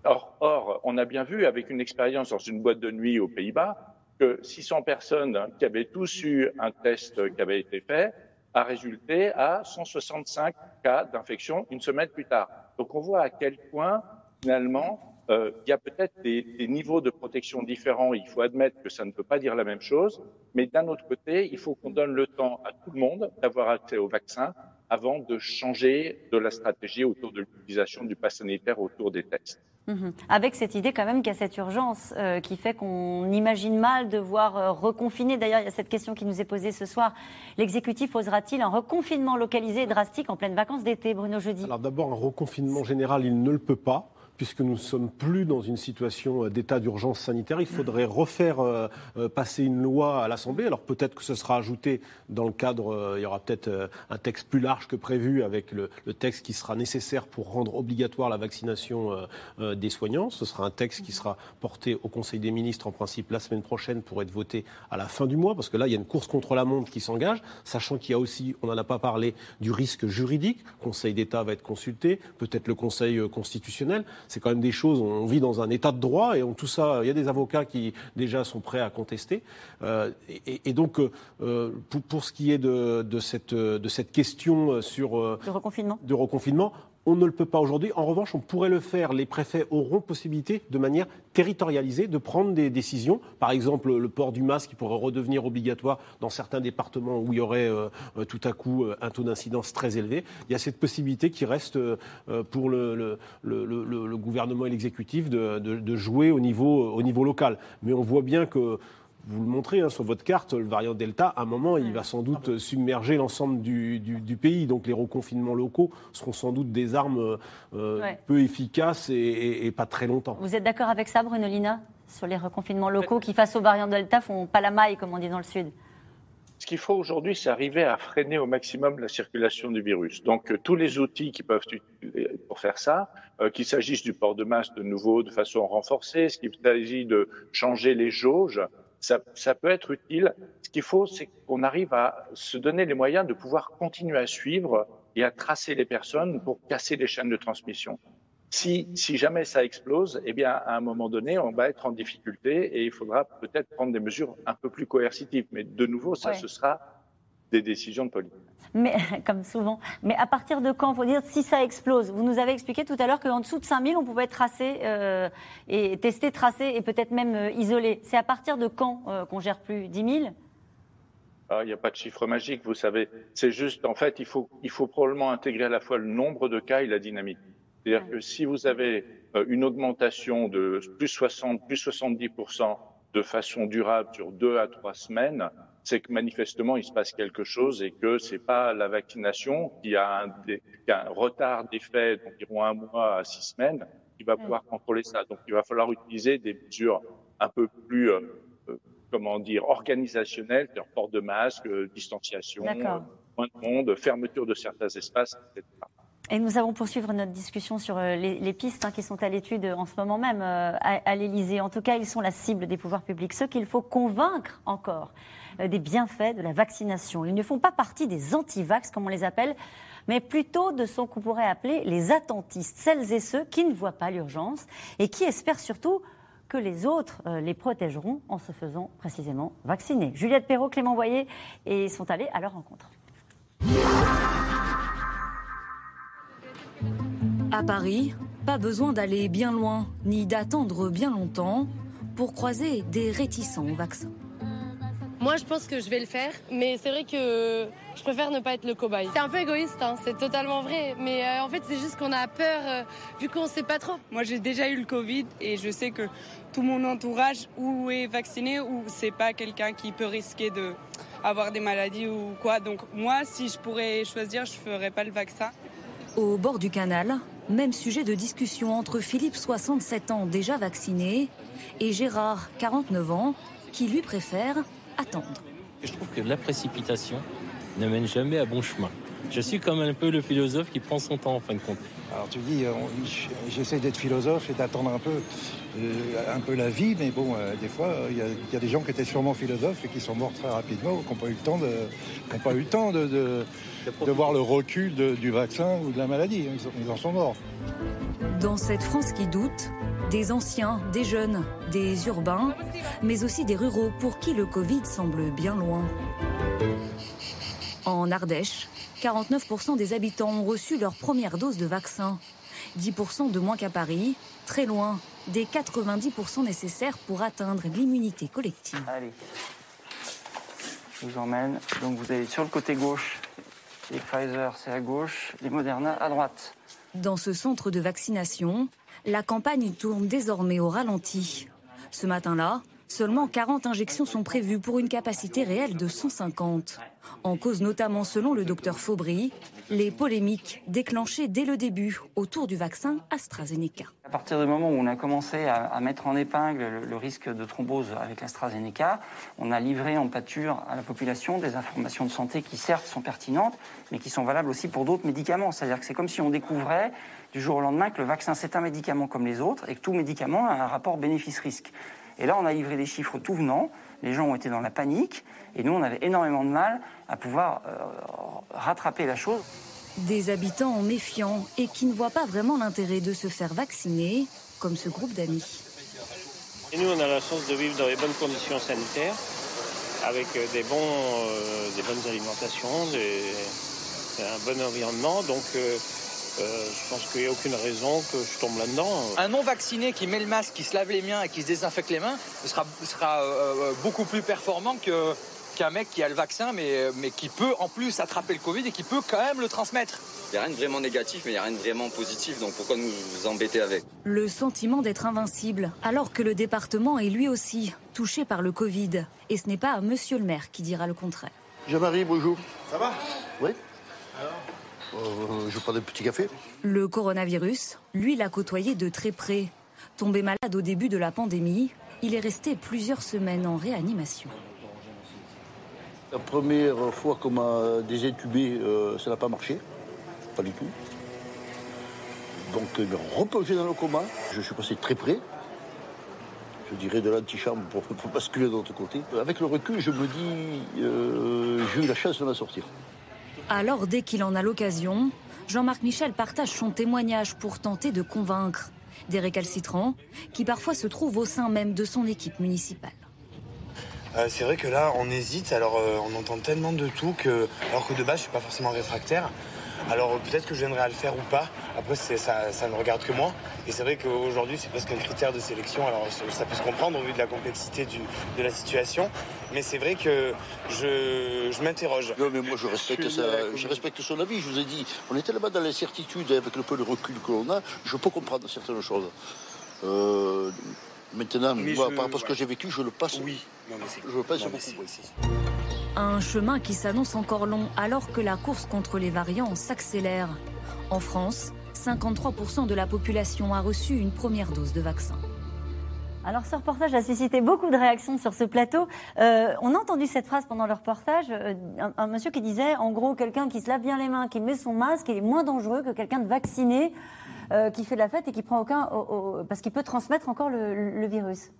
Or, or, on a bien vu avec une expérience dans une boîte de nuit aux Pays-Bas que 600 personnes qui avaient tous eu un test qui avait été fait a résulté à 165 cas d'infection une semaine plus tard. Donc on voit à quel point finalement euh, il y a peut-être des, des, niveaux de protection différents. Il faut admettre que ça ne peut pas dire la même chose, mais d'un autre côté, il faut qu'on donne le temps à tout le monde d'avoir accès au vaccin avant de changer de la stratégie autour de l'utilisation du pass sanitaire autour des tests. Mhm. Avec cette idée quand même qu'il y a cette urgence euh, qui fait qu'on imagine mal devoir euh, reconfiner. D'ailleurs, il y a cette question qui nous est posée ce soir. L'exécutif osera-t-il un reconfinement localisé et drastique en pleine vacances d'été, Bruno Jeudi? Alors d'abord, un reconfinement général, il ne le peut pas puisque nous ne sommes plus dans une situation euh, d'état d'urgence sanitaire. Il faudrait refaire euh, euh, passer une loi à l'Assemblée. Alors peut-être que ce sera ajouté dans le cadre, il y aura peut-être un texte plus large que prévu avec le, texte qui sera nécessaire pour rendre obligatoire la vaccination des soignants. Ce sera un texte qui sera porté au Conseil des ministres en principe la semaine prochaine pour être voté à la fin du mois, parce que là, il y a une course contre la montre qui s'engage, sachant qu'il y a aussi, on n'en a pas parlé, du risque juridique. Le Conseil d'État va être consulté, peut-être le Conseil constitutionnel c'est quand même des choses, on vit dans un état de droit et on, tout ça, il y a des avocats qui déjà sont prêts à contester. Euh, et, donc, euh, pour, ce qui est de, cette, de cette question sur... Euh, reconfinement. De reconfinement, on ne le peut pas aujourd'hui. En revanche, on pourrait le faire. Les préfets auront possibilité, de manière territorialisée, de prendre des décisions. Par exemple, le port du masque qui pourrait redevenir obligatoire dans certains départements où il y aurait euh, euh, tout à coup euh, un taux d'incidence très élevé. Il y a cette possibilité qui reste pour le, gouvernement et l'exécutif de, jouer au niveau local. Mais on voit bien que vous le montrez hein, sur votre carte, le variant Delta, à un moment, il va sans doute submerger l'ensemble du, pays. Donc les reconfinements locaux seront sans doute des armes euh, peu efficaces et, pas très longtemps. Vous êtes d'accord avec ça, Bruno Lina Sur les reconfinements locaux qui, face au variant Delta, font pas la maille, comme on dit dans le Sud? Ce qu'il faut aujourd'hui, c'est arriver à freiner au maximum la circulation du virus. Donc, euh, tous les outils qui peuvent utiliser pour faire ça, euh, qu'il s'agisse du port de masque de nouveau de façon renforcée, ce qu'il s'agit de changer les jauges, ça, peut être utile. Ce qu'il faut, c'est qu'on arrive à se donner les moyens de pouvoir continuer à suivre et à tracer les personnes pour casser les chaînes de transmission. Si, si jamais ça explose, eh bien, à un moment donné, on va être en difficulté et il faudra peut-être prendre des mesures un peu plus coercitives. Mais de nouveau, ça, ce sera des décisions de politique mais comme souvent. Mais à partir de quand faut dire si ça explose? Vous nous avez expliqué tout à l'heure qu'en dessous de 5000, on pouvait être tracé euh, et testé, tracé et peut-être même euh, isolé. C'est à partir de quand euh, qu'on gère plus 10 000 ah, il n'y a pas de chiffre magique, vous savez. C'est juste, en fait, il faut, il faut probablement intégrer à la fois le nombre de cas et la dynamique. C'est-à-dire que si vous avez une augmentation de plus 60, plus 70% de façon durable sur deux à trois semaines, c'est que manifestement il se passe quelque chose et que c'est pas la vaccination qui a un, un retard d'effet d'environ un mois à six semaines qui va pouvoir contrôler ça. Donc il va falloir utiliser des mesures un peu plus euh, euh, comment dire organisationnelles, port de masque, euh, distanciation, moins de monde, fermeture de certains espaces, etc. Et nous allons poursuivre notre discussion sur les, pistes hein, qui sont à l'étude en ce moment même à, à l'Élysée. En tout cas, ils sont la cible des pouvoirs publics. Ce qu'il faut convaincre encore, euh, des bienfaits de la vaccination. Ils ne font pas partie des anti-vax, comme on les appelle, mais plutôt de ce qu'on pourrait appeler les attentistes, celles et ceux qui ne voient pas l'urgence et qui espèrent surtout que les autres euh, les protégeront en se faisant précisément vacciner. Juliette Perrault, Clément Voyer et sont allés à leur rencontre. À Paris, pas besoin d'aller bien loin ni d'attendre bien longtemps pour croiser des réticents au vaccin. Moi, je pense que je vais le faire, mais c'est vrai que je préfère ne pas être le cobaye. C'est un peu égoïste, hein, c'est totalement vrai, mais euh, en fait, c'est juste qu'on a peur euh, vu qu'on ne sait pas trop. Moi, j'ai déjà eu le Covid et je sais que tout mon entourage ou est vacciné ou c'est pas quelqu'un qui peut risquer de avoir des maladies ou quoi. Donc moi, si je pourrais choisir, je ferais pas le vaccin. Au bord du canal, même sujet de discussion entre Philippe, 67 ans, déjà vacciné, et Gérard, 49 ans, qui lui préfère attendre. Je trouve que la précipitation ne mène jamais à bon chemin. Je suis comme un peu le philosophe qui prend son temps en fin de compte. Alors tu dis, euh, j'essaie d'être philosophe et d'attendre un peu, euh, un peu la vie, mais bon, euh, des fois, il y, a des gens qui étaient sûrement philosophes et qui sont morts très rapidement, qui n'ont pas eu le temps de, pas eu le temps de, de, voir le recul du vaccin ou de la maladie. Ils, en sont morts. Dans cette France qui doute, des anciens, des jeunes, des urbains, mais aussi des ruraux pour qui le Covid semble bien loin. En Ardèche, 49% des habitants ont reçu leur première dose de vaccin. 10% de moins qu'à Paris, très loin des 90% nécessaires pour atteindre l'immunité collective. Allez, je vous emmène. Donc vous avez sur le côté gauche, les Pfizer c'est à gauche, les Moderna à droite. Dans ce centre de vaccination, la campagne tourne désormais au ralenti. Ce matin-là, Seulement 40 injections sont prévues pour une capacité réelle de 150. En cause notamment, selon le docteur Faubry, les polémiques déclenchées dès le début autour du vaccin AstraZeneca. À partir du moment où on a commencé à, mettre en épingle le, risque de thrombose avec l'AstraZeneca, on a livré en pâture à la population des informations de santé qui certes sont pertinentes, mais qui sont valables aussi pour d'autres médicaments. C'est-à-dire que c'est comme si on découvrait du jour au lendemain que le vaccin c'est un médicament comme les autres et que tout médicament a un rapport bénéfice-risque. Et là, on a livré des chiffres tout venant. Les gens ont été dans la panique. Et nous, on avait énormément de mal à pouvoir euh, rattraper la chose. Des habitants méfiants et qui ne voient pas vraiment l'intérêt de se faire vacciner, comme ce groupe d'amis. Et nous, on a la chance de vivre dans les bonnes conditions sanitaires, avec euh, des, bons, euh, des bonnes alimentations, des, un bon environnement. Donc, euh, je pense qu'il n'y a aucune raison que je tombe là-dedans. Un non-vacciné qui met le masque, qui se lave les mains et qui se désinfecte les mains sera, sera euh, euh, beaucoup plus performant que, qu'un mec qui a le vaccin mais, mais qui peut en plus attraper le Covid et qui peut quand même le transmettre. Il n'y a rien de vraiment négatif, mais il n'y a rien de vraiment positif, donc pourquoi nous vous embêter avec? Le sentiment d'être invincible, alors que le département est lui aussi touché par le Covid. Et ce n'est pas Monsieur le maire qui dira le contraire. Jean-Marie, bonjour. Ça va? Oui. Euh, je prends des petits cafés. Le coronavirus, lui, l'a côtoyé de très près. Tombé malade au début de la pandémie, il est resté plusieurs semaines en réanimation. La première fois qu'on m'a désintubé, euh, ça n'a pas marché. Pas du tout. Donc, il m'a replongé dans le coma. Je suis passé très près. Je dirais de l'antichambre pour, pour basculer de l'autre côté. Avec le recul, je me dis, euh, j'ai eu la chance de m'en sortir. Alors, dès qu'il en a l'occasion, Jean-Marc Michel partage son témoignage pour tenter de convaincre des récalcitrants qui parfois se trouvent au sein même de son équipe municipale. Euh, c'est vrai que là, on hésite. Alors, euh, on entend tellement de tout que, alors que de base, je suis pas forcément réfractaire. Alors peut-être que je viendrai à le faire ou pas. Après, ça, ça ne regarde que moi. Et c'est vrai qu'aujourd'hui, c'est presque un critère de sélection. Alors ça peut se comprendre au vu de la complexité de la situation. Mais c'est vrai que je, m'interroge. Non, mais moi, je respecte, ça, je respecte son avis. Je vous ai dit, on est tellement dans l'incertitude avec le peu de recul que l'on a, je peux comprendre certaines choses. Euh, maintenant, par rapport à ce que j'ai vécu, je le passe. Oui, je le passe beaucoup. Un chemin qui s'annonce encore long alors que la course contre les variants s'accélère. En France, 53% de la population a reçu une première dose de vaccin. Alors ce reportage a suscité beaucoup de réactions sur ce plateau. Euh, on a entendu cette phrase pendant le reportage, euh, un, monsieur qui disait en gros quelqu'un qui se lave bien les mains, qui met son masque, il est moins dangereux que quelqu'un de vacciné. Euh, qui fait de la fête et qui prend aucun. parce qu'il peut transmettre encore le, virus.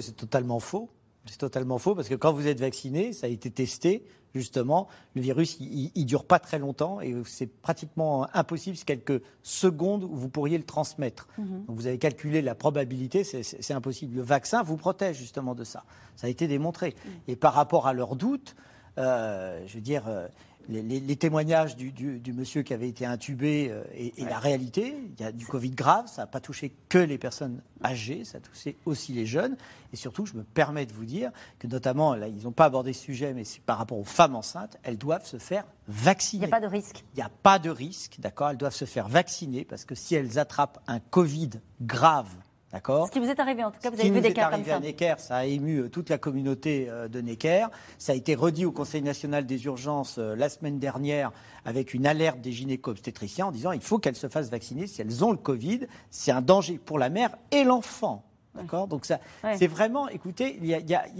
C'est totalement faux. C'est totalement faux parce que quand vous êtes vacciné, ça a été testé justement, le virus, il ne dure pas très longtemps et c'est pratiquement impossible, c'est quelques secondes où vous pourriez le transmettre. Mhm. vous avez calculé la probabilité, c'est impossible. Le vaccin vous protège justement de ça. Ça a été démontré. Mhm. Et par rapport à leurs doutes, euh, je veux dire, euh, les, témoignages du, monsieur qui avait été intubé euh, et, la réalité. Il y a du Covid grave, ça n'a pas touché que les personnes âgées, ça a touché aussi les jeunes. Et surtout, je me permets de vous dire que notamment, là, ils n'ont pas abordé ce sujet, mais par rapport aux femmes enceintes, elles doivent se faire vacciner. Il n'y a pas de risque. Il n'y a pas de risque, d'accord? Elles doivent se faire vacciner parce que si elles attrapent un Covid grave ce qui vous est arrivé, en tout cas, vous avez vu des cas comme ça. à Necker, ça a ému euh, toute la communauté euh, de Necker. Ça a été redit au Conseil national des urgences euh, la semaine dernière avec une alerte des gynéco-obstétriciens en disant il faut qu'elles se fassent vacciner si elles ont le Covid. C'est un danger pour la mère et l'enfant. D'accord? Donc ça, c'est vraiment, écoutez,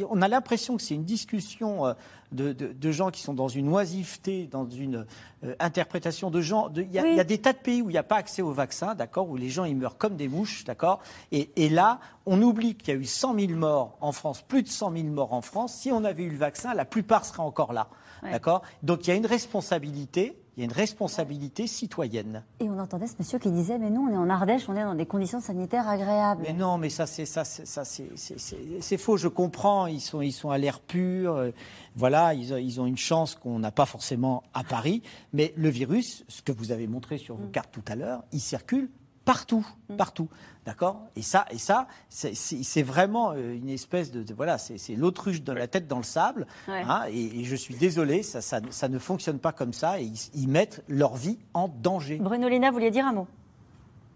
on a l'impression que c'est une discussion euh, de, gens qui sont dans une oisiveté, dans une euh, interprétation de gens. Il y, a des tas de pays où il n'y a pas accès au vaccin, d'accord, où les gens ils meurent comme des mouches, d'accord? Et, et, là, on oublie qu'il y a eu 100 000 morts en France, plus de 100 000 morts en France. Si on avait eu le vaccin, la plupart seraient encore là, d'accord? Donc il y a une responsabilité il y a une responsabilité citoyenne. Et on entendait ce monsieur qui disait Mais nous, on est en Ardèche, on est dans des conditions sanitaires agréables. Mais non, mais ça, c'est ça, ça, c'est faux. Je comprends. Ils sont, ils sont à l'air pur. Euh, voilà, ils, ils, ont une chance qu'on n'a pas forcément à Paris. Mais le virus, ce que vous avez montré sur vos mm. cartes tout à l'heure, il circule partout, mm. partout. D'accord? Et ça, et ça c'est vraiment euh, une espèce de. voilà, c'est l'autruche de la tête dans le sable. Hein, et, je suis désolé, ça, ça, ne fonctionne pas comme ça. Et ils, mettent leur vie en danger. Bruno Léna, vous vouliez dire un mot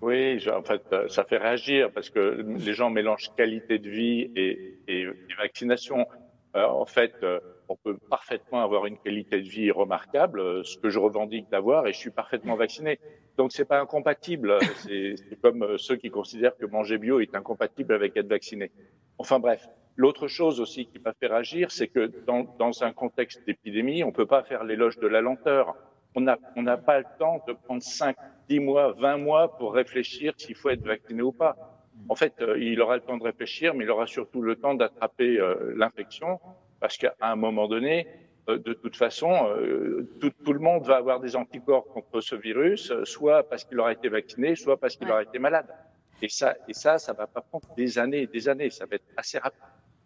oui, en fait, euh, ça fait réagir parce que les gens mélangent qualité de vie et, vaccination. Euh, en fait, on peut parfaitement avoir une qualité de vie remarquable, ce que je revendique d'avoir, et je suis parfaitement vacciné. Donc c'est pas incompatible. C'est comme euh, ceux qui considèrent que manger bio est incompatible avec être vacciné. Enfin bref. L'autre chose aussi qui m'a fait réagir, c'est que dans, un contexte d'épidémie, on peut pas faire l'éloge de la lenteur. On n'a pas le temps de prendre 5, 10 mois, 20 mois pour réfléchir s'il faut être vacciné ou pas. En fait, euh, il aura le temps de réfléchir, mais il aura surtout le temps d'attraper euh, l'infection, parce qu'à un moment donné, euh, de toute façon, euh, tout, le monde va avoir des anticorps contre ce virus, euh, soit parce qu'il aura été vacciné, soit parce qu'il aura été malade. Et ça, et ça, ça va pas prendre des années et des années. Ça va être assez rapide.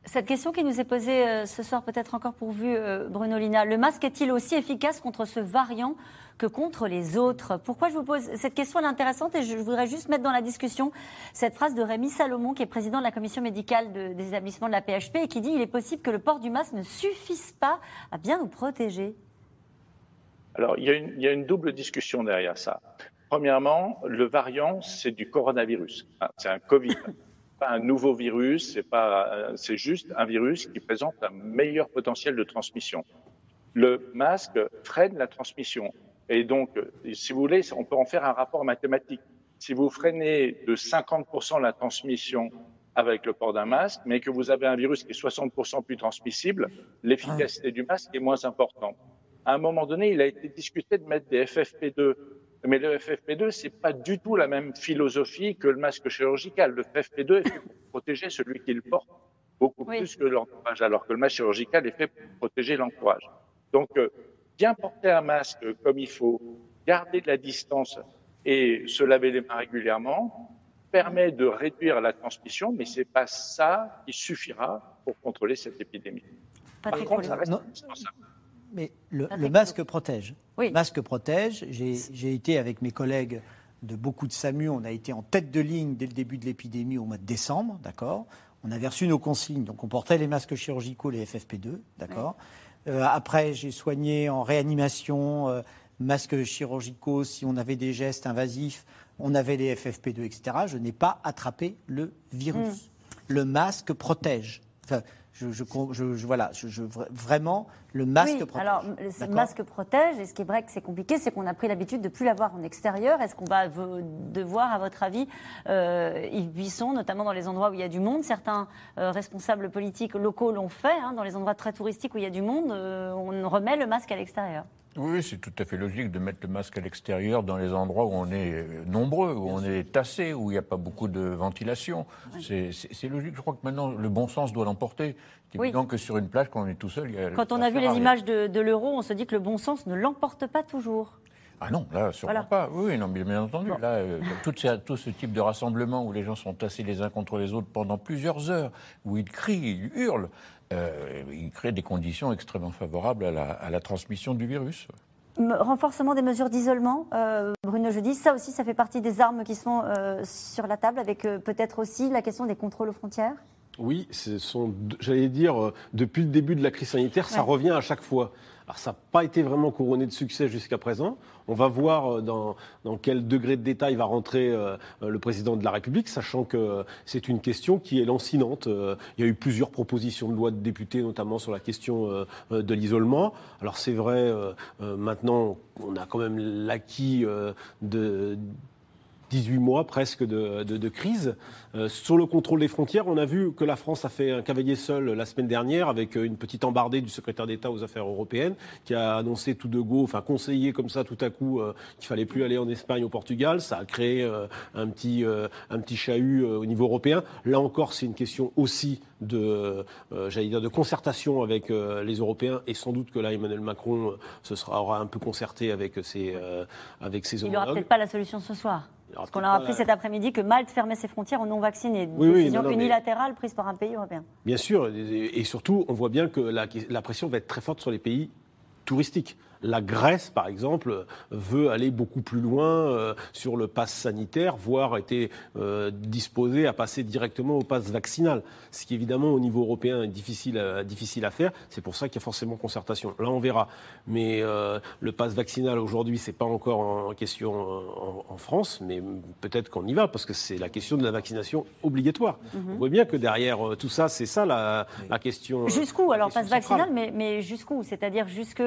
Cette question qui nous est posée ce soir, peut-être encore pour vous, Bruno Lina, le masque est-il aussi efficace contre ce variant? Que contre les autres. Pourquoi je vous pose cette question elle est intéressante et je voudrais juste mettre dans la discussion cette phrase de Rémi Salomon, qui est président de la commission médicale des établissements de la PHP et qui dit il est possible que le port du masque ne suffise pas à bien nous protéger. Alors il y a une, double discussion derrière ça. Premièrement, le variant, c'est du coronavirus. Hein, c'est un Covid. pas un nouveau virus, c'est pas, c'est juste un virus qui présente un meilleur potentiel de transmission. Le masque freine la transmission. Et donc, si vous voulez, on peut en faire un rapport mathématique. Si vous freinez de 50% la transmission avec le port d'un masque, mais que vous avez un virus qui est 60% plus transmissible, l'efficacité du masque est moins importante. À un moment donné, il a été discuté de mettre des FFP2. Mais le FFP2, c'est pas du tout la même philosophie que le masque chirurgical. Le FFP2 est fait pour protéger celui qui le porte beaucoup plus que l'entourage, alors que le masque chirurgical est fait pour protéger l'entourage. Donc, euh, bien porter un masque comme il faut, garder de la distance et se laver les mains régulièrement permet de réduire la transmission, mais c'est pas ça qui suffira pour contrôler cette épidémie. Par contre, ça reste indispensable. Mais le, masque protège. Oui. Le masque protège. J'ai été avec mes collègues de beaucoup de SAMU, on a été en tête de ligne dès le début de l'épidémie au mois de décembre, d'accord? On avait reçu nos consignes, donc on portait les masques chirurgicaux, les FFP2, d'accord? Après, j'ai soigné en réanimation, euh, masques chirurgicaux, si on avait des gestes invasifs, on avait les FFP2, etc. Je n'ai pas attrapé le virus. Hmm. Le masque protège. Je, je, voilà, je, vraiment, le masque oui, protège. Alors, le masque protège, et ce qui est vrai que c'est compliqué, c'est qu'on a pris l'habitude de plus l'avoir en extérieur. Est-ce qu'on va devoir, à votre avis, euh, Yves Buisson, notamment dans les endroits où il y a du monde, certains euh, responsables politiques locaux l'ont fait, hein, dans les endroits très touristiques où il y a du monde, euh, on remet le masque à l'extérieur? Oui, c'est tout à fait logique de mettre le masque à l'extérieur dans les endroits où on est euh, nombreux, où on est tassé, où il n'y a pas beaucoup de ventilation. C'est logique. Je crois que maintenant, le bon sens doit l'emporter. C'est évident que sur une plage, quand on est tout seul, il y a. Quand on a vu les images de, l'euro, on se dit que le bon sens ne l'emporte pas toujours. Ah non, là, sûrement pas. Oui, non, bien entendu. Là, euh, tout, ce type de rassemblement où les gens sont tassés les uns contre les autres pendant plusieurs heures, où ils crient, ils hurlent, euh, il crée des conditions extrêmement favorables à la, transmission du virus. Renforcement des mesures d'isolement, euh, Bruno Jeudi, ça aussi, ça fait partie des armes qui sont euh, sur la table, avec peut-être aussi la question des contrôles aux frontières Oui, j'allais dire, depuis le début de la crise sanitaire, ça revient à chaque fois. Alors ça n'a pas été vraiment couronné de succès jusqu'à présent. On va voir euh, dans, quel degré de détail va rentrer euh, le président de la République, sachant que c'est une question qui est lancinante. Euh, il y a eu plusieurs propositions de loi de députés, notamment sur la question de l'isolement. Alors c'est vrai, maintenant on a quand même l'acquis de 18 mois presque de, crise. Euh, sur le contrôle des frontières, on a vu que la France a fait un cavalier seul la semaine dernière avec euh, une petite embardée du secrétaire d'État aux affaires européennes qui a annoncé tout de go, enfin conseillé comme ça tout à coup euh, qu'il fallait plus aller en Espagne, au Portugal. Ça a créé un petit un petit chahut au niveau européen. Là encore, c'est une question aussi de j'allais dire de concertation avec les Européens et sans doute que là Emmanuel Macron se sera aura un peu concerté avec ses avec ses homologues. Il n'y aura peut-être pas la solution ce soir. Parce qu'on a appris cet après-midi que Malte fermait ses frontières aux non-vaccinés. Une décision unilatérale prise par un pays européen. Bien sûr, et surtout, on voit bien que la pression va être très forte sur les pays touristiques. La Grèce, par exemple, veut aller beaucoup plus loin euh, sur le pass sanitaire, voire était euh, disposée à passer directement au pass vaccinal. Ce qui, évidemment, au niveau européen est difficile à, difficile à faire. C'est pour ça qu'il y a forcément concertation. Là, on verra. Mais euh, le pass vaccinal, aujourd'hui, c'est pas encore en question en, France, mais peut-être qu'on y va, parce que c'est la question de la vaccination obligatoire. Mhm. On voit bien que derrière tout ça, c'est ça la, question. Jusqu'où Alors, pass vaccinal, mais, mais jusqu'où? C'est-à-dire jusque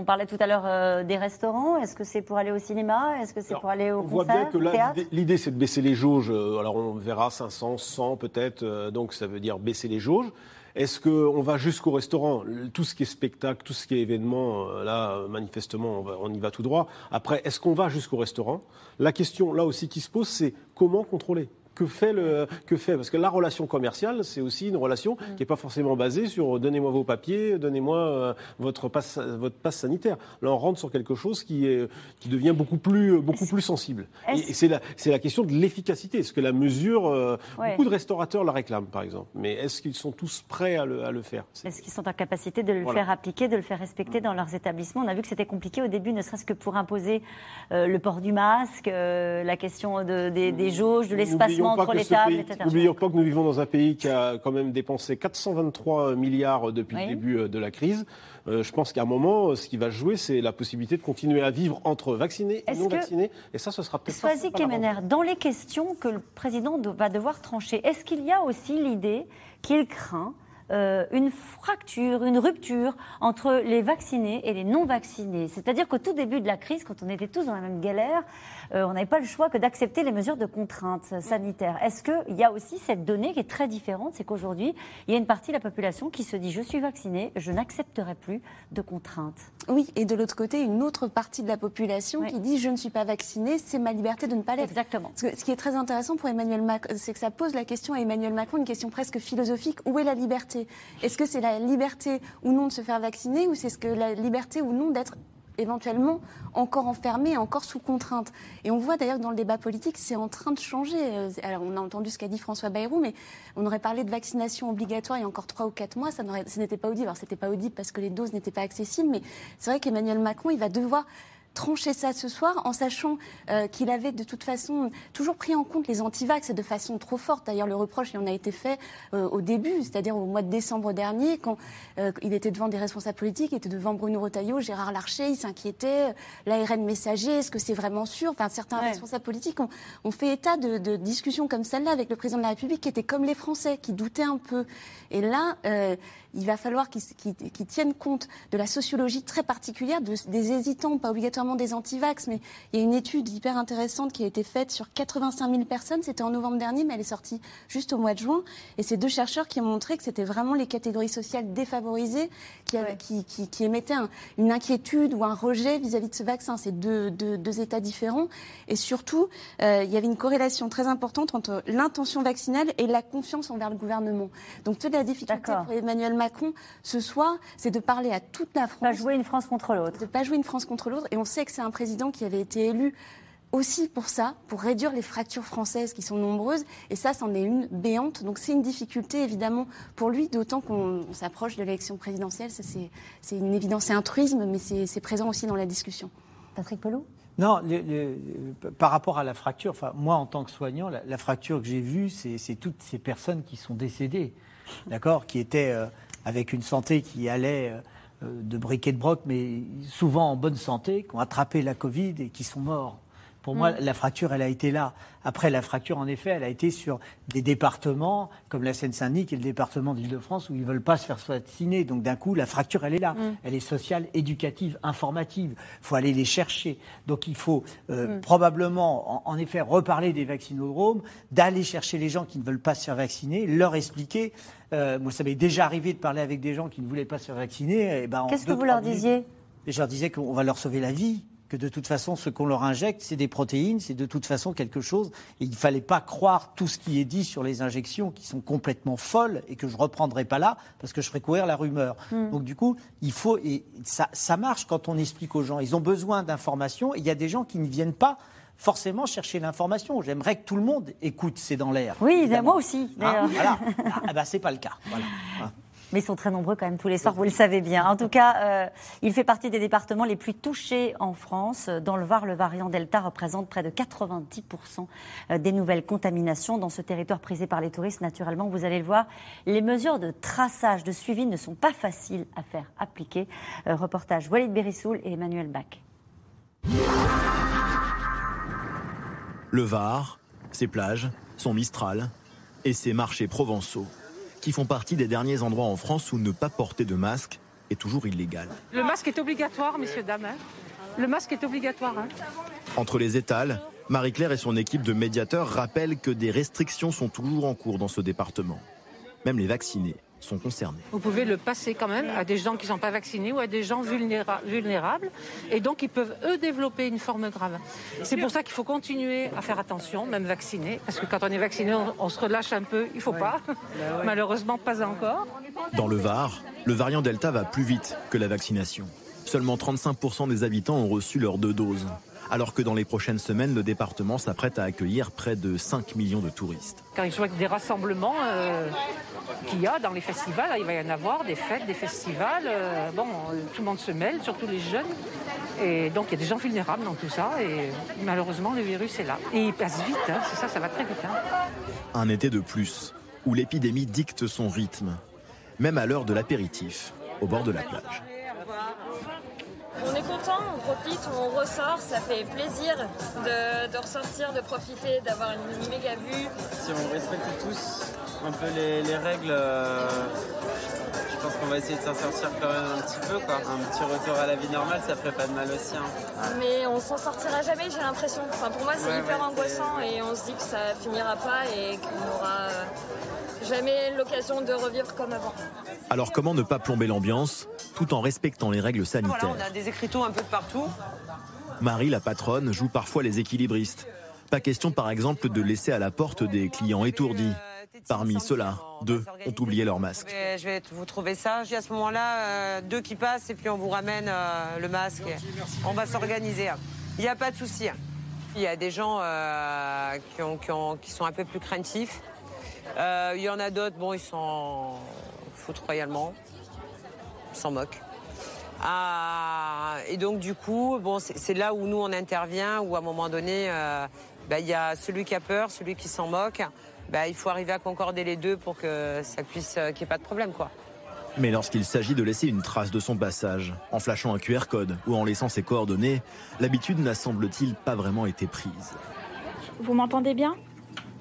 on parlait tout à l'heure euh, des restaurants. Est-ce que c'est pour aller au cinéma? Est-ce que c'est pour aller au concert On voit bien que l'idée, c'est de baisser les jauges. Euh, alors, on verra 500, 100 peut-être. Euh, donc, ça veut dire baisser les jauges. Est-ce qu'on va jusqu'au restaurant? Tout ce qui est spectacle, tout ce qui est événement, là, manifestement, on, y va tout droit. Après, est-ce qu'on va jusqu'au restaurant? La question, là aussi, qui se pose, c'est comment contrôler? Que fait le que fait parce que la relation commerciale c'est aussi une relation mm. qui n'est pas forcément basée sur euh, donnez-moi vos papiers, donnez-moi euh, votre passe votre passe sanitaire. Là on rentre sur quelque chose qui est qui devient beaucoup plus beaucoup plus sensible. Et, c'est la c'est la question de l'efficacité. Est-ce que la mesure euh, beaucoup de restaurateurs la réclament par exemple, mais est-ce qu'ils sont tous prêts à le, à le faire? Est-ce qu'ils sont en capacité de le faire appliquer, de le faire respecter dans leurs établissements? On a vu que c'était compliqué au début, ne serait-ce que pour imposer le port du masque, la question de, des, des jauges, de l'espacement N'oublions pas que nous vivons dans un pays qui a quand même dépensé 423 milliards depuis le début euh, de la crise. Euh, je pense qu'à un moment, ce qui va jouer, c'est la possibilité de continuer à vivre entre vaccinés et non vaccinés. Et ça, ce sera peut-être Kemener, dans les questions que le président va devoir trancher, est-ce qu'il y a aussi l'idée qu'il craint euh, une fracture, une rupture entre les vaccinés et les non vaccinés. C'est-à-dire qu'au tout début de la crise, quand on était tous dans la même galère, euh, on n'avait pas le choix que d'accepter les mesures de contrainte sanitaire. Est-ce qu'il y a aussi cette donnée qui est très différente C'est qu'aujourd'hui, il y a une partie de la population qui se dit je suis vacciné, je n'accepterai plus de contraintes. Oui, et de l'autre côté, une autre partie de la population qui dit je ne suis pas vacciné, c'est ma liberté de ne pas l'être. Exactement. ce qui est très intéressant pour Emmanuel Macron, c'est que ça pose la question à Emmanuel Macron, une question presque philosophique où est la liberté? Est-ce que c'est la liberté ou non de se faire vacciner ou c'est ce que la liberté ou non d'être éventuellement encore enfermé, encore sous contrainte. Et on voit d'ailleurs dans le débat politique, c'est en train de changer. Euh, alors on a entendu ce qu'a dit François Bayrou, mais on aurait parlé de vaccination obligatoire il y a encore trois ou quatre mois, ça, n'était pas audible. Alors c'était pas audible parce que les doses n'étaient pas accessibles, mais c'est vrai qu'Emmanuel Macron, il va devoir trancher ça ce soir en sachant euh, qu'il avait de toute façon toujours pris en compte les antivax de façon trop forte. D'ailleurs, le reproche, il en a été fait euh, au début, c'est-à-dire au mois de décembre dernier, quand euh, il était devant des responsables politiques, il était devant Bruno Retailleau, Gérard Larcher, il s'inquiétait, l'ARN messager, est-ce que c'est vraiment sûr? Enfin, certains responsables politiques ont, fait état de, de discussions comme celle-là avec le président de la République qui étaient comme les Français, qui doutaient un peu. Et là, il va falloir qu'ils tiennent compte de la sociologie très particulière, de, des hésitants, pas obligatoirement des anti-vax, mais il y a une étude hyper intéressante qui a été faite sur 85 000 personnes. C'était en novembre dernier, mais elle est sortie juste au mois de juin. Et c'est deux chercheurs qui ont montré que c'était vraiment les catégories sociales défavorisées qui, qui, qui, émettaient une inquiétude ou un rejet vis-à-vis de ce vaccin. C'est deux, deux, états différents. Et surtout, euh, il y avait une corrélation très importante entre l'intention vaccinale et la confiance envers le gouvernement. Donc toute la difficulté pour Emmanuel Macron ce soir, c'est de parler à toute la France. Pas jouer une France contre l'autre. De pas jouer une France contre l'autre. Et on sait que c'est un président qui avait été élu aussi pour ça, pour réduire les fractures françaises qui sont nombreuses. Et ça, c'en est une béante. Donc c'est une difficulté, évidemment, pour lui, d'autant qu'on s'approche de l'élection présidentielle. C'est une évidence, c'est un truisme, mais c'est présent aussi dans la discussion. Patrick Pelot? Non, par rapport à la fracture, enfin, moi en tant que soignant, la, fracture que j'ai vue, c'est toutes ces personnes qui sont décédées, d'accord, qui étaient euh, avec une santé qui allait euh, de briquet de broc, mais souvent en bonne santé, qui ont attrapé la Covid et qui sont morts. Pour moi, mm. la fracture, elle a été là. Après, la fracture, en effet, elle a été sur des départements comme la Seine-Saint-Denis, qui est le département d'Île-de-France, où ils ne veulent pas se faire vacciner. Donc, d'un coup, la fracture, elle est là. Mm. Elle est sociale, éducative, informative. Il faut aller les chercher. Donc, il faut euh, mm. probablement, en, effet, reparler des vaccinodromes, d'aller chercher les gens qui ne veulent pas se faire vacciner, leur expliquer. Euh, moi, ça m'est déjà arrivé de parler avec des gens qui ne voulaient pas se faire vacciner. Ben, Qu'est-ce que vous leur disiez? je leur disais qu'on va leur sauver la vie que de toute façon, ce qu'on leur injecte, c'est des protéines, c'est de toute façon quelque chose. Et il ne fallait pas croire tout ce qui est dit sur les injections qui sont complètement folles et que je ne reprendrai pas là parce que je ferai courir la rumeur. Hmm. Donc du coup, il faut, et ça, ça marche quand on explique aux gens. Ils ont besoin d'informations et il y a des gens qui ne viennent pas forcément chercher l'information. J'aimerais que tout le monde écoute, c'est dans l'air. Oui, moi aussi. Ah, voilà. ah, ben, c'est pas le cas. Voilà. Mais ils sont très nombreux quand même tous les soirs, vous le savez bien. En tout cas, euh, il fait partie des départements les plus touchés en France. Dans le Var, le variant Delta représente près de 90% euh, des nouvelles contaminations dans ce territoire prisé par les touristes. Naturellement, vous allez le voir, les mesures de traçage, de suivi ne sont pas faciles à faire appliquer. Euh, reportage Walid Berissoul et Emmanuel Bach. Le Var, ses plages, son Mistral et ses marchés provençaux qui font partie des derniers endroits en France où ne pas porter de masque est toujours illégal. Le masque est obligatoire, messieurs, dames. Hein. Le masque est obligatoire. Hein. Entre les étals, Marie-Claire et son équipe de médiateurs rappellent que des restrictions sont toujours en cours dans ce département. Même les vaccinés sont concernés. Vous pouvez le passer quand même à des gens qui ne sont pas vaccinés ou à des gens vulnérables. Et donc, ils peuvent, eux, développer une forme grave. C'est pour ça qu'il faut continuer à faire attention, même vacciné. Parce que quand on est vacciné, on, se relâche un peu. Il ne faut pas. Bah Malheureusement, pas encore. Dans le Var, le variant Delta va plus vite que la vaccination. Seulement 35% des habitants ont reçu leurs deux doses alors que dans les prochaines semaines, le département s'apprête à accueillir près de 5 millions de touristes. Quand il avec des rassemblements euh, qu'il y a dans les festivals, il va y en avoir des fêtes, des festivals. Euh, bon, tout le monde se mêle, surtout les jeunes. Et donc il y a des gens vulnérables dans tout ça. Et malheureusement, le virus est là. Et il passe vite, hein, c'est ça, ça va très vite. Hein. Un été de plus, où l'épidémie dicte son rythme, même à l'heure de l'apéritif, au bord de la plage. On est content, on profite, on ressort, ça fait plaisir de, ressortir, de profiter, d'avoir une méga vue. Si on respecte tous un peu les, règles, euh, je pense qu'on va essayer de s'en sortir quand même un petit peu. Quoi. Un petit retour à la vie normale, ça ferait pas de mal aussi. Hein. Mais on s'en sortira jamais, j'ai l'impression. Enfin, pour moi, c'est hyper angoissant et on se dit que ça finira pas et qu'on aura euh, jamais l'occasion de revivre comme avant. Alors comment ne pas plomber l'ambiance tout en respectant les règles sanitaires. on a des écriteaux un peu de partout. Marie, la patronne, joue parfois les équilibristes. Pas question, par exemple, de laisser à la porte des clients étourdis. Parmi ceux-là, deux ont oublié leur masque. Je vais, vous trouver ça. J'ai à ce moment-là euh, deux qui passent et puis on vous ramène euh, le masque. On va s'organiser. Il n'y a pas de souci. Il y a des gens euh, qui, sont un peu plus craintifs. il y en a d'autres, bon, ils s'en foutent royalement s'en moque. Ah, et donc du coup, bon, c'est là où nous on intervient, où à un moment donné, euh, bah, il y a celui qui a peur, celui qui s'en moque. Bah, il faut arriver à concorder les deux pour que ça puisse, euh, qu'il n'y ait pas de problème, quoi. Mais lorsqu'il s'agit de laisser une trace de son passage, en flashant un QR code ou en laissant ses coordonnées, l'habitude n'a semble-t-il pas vraiment été prise. Vous m'entendez bien?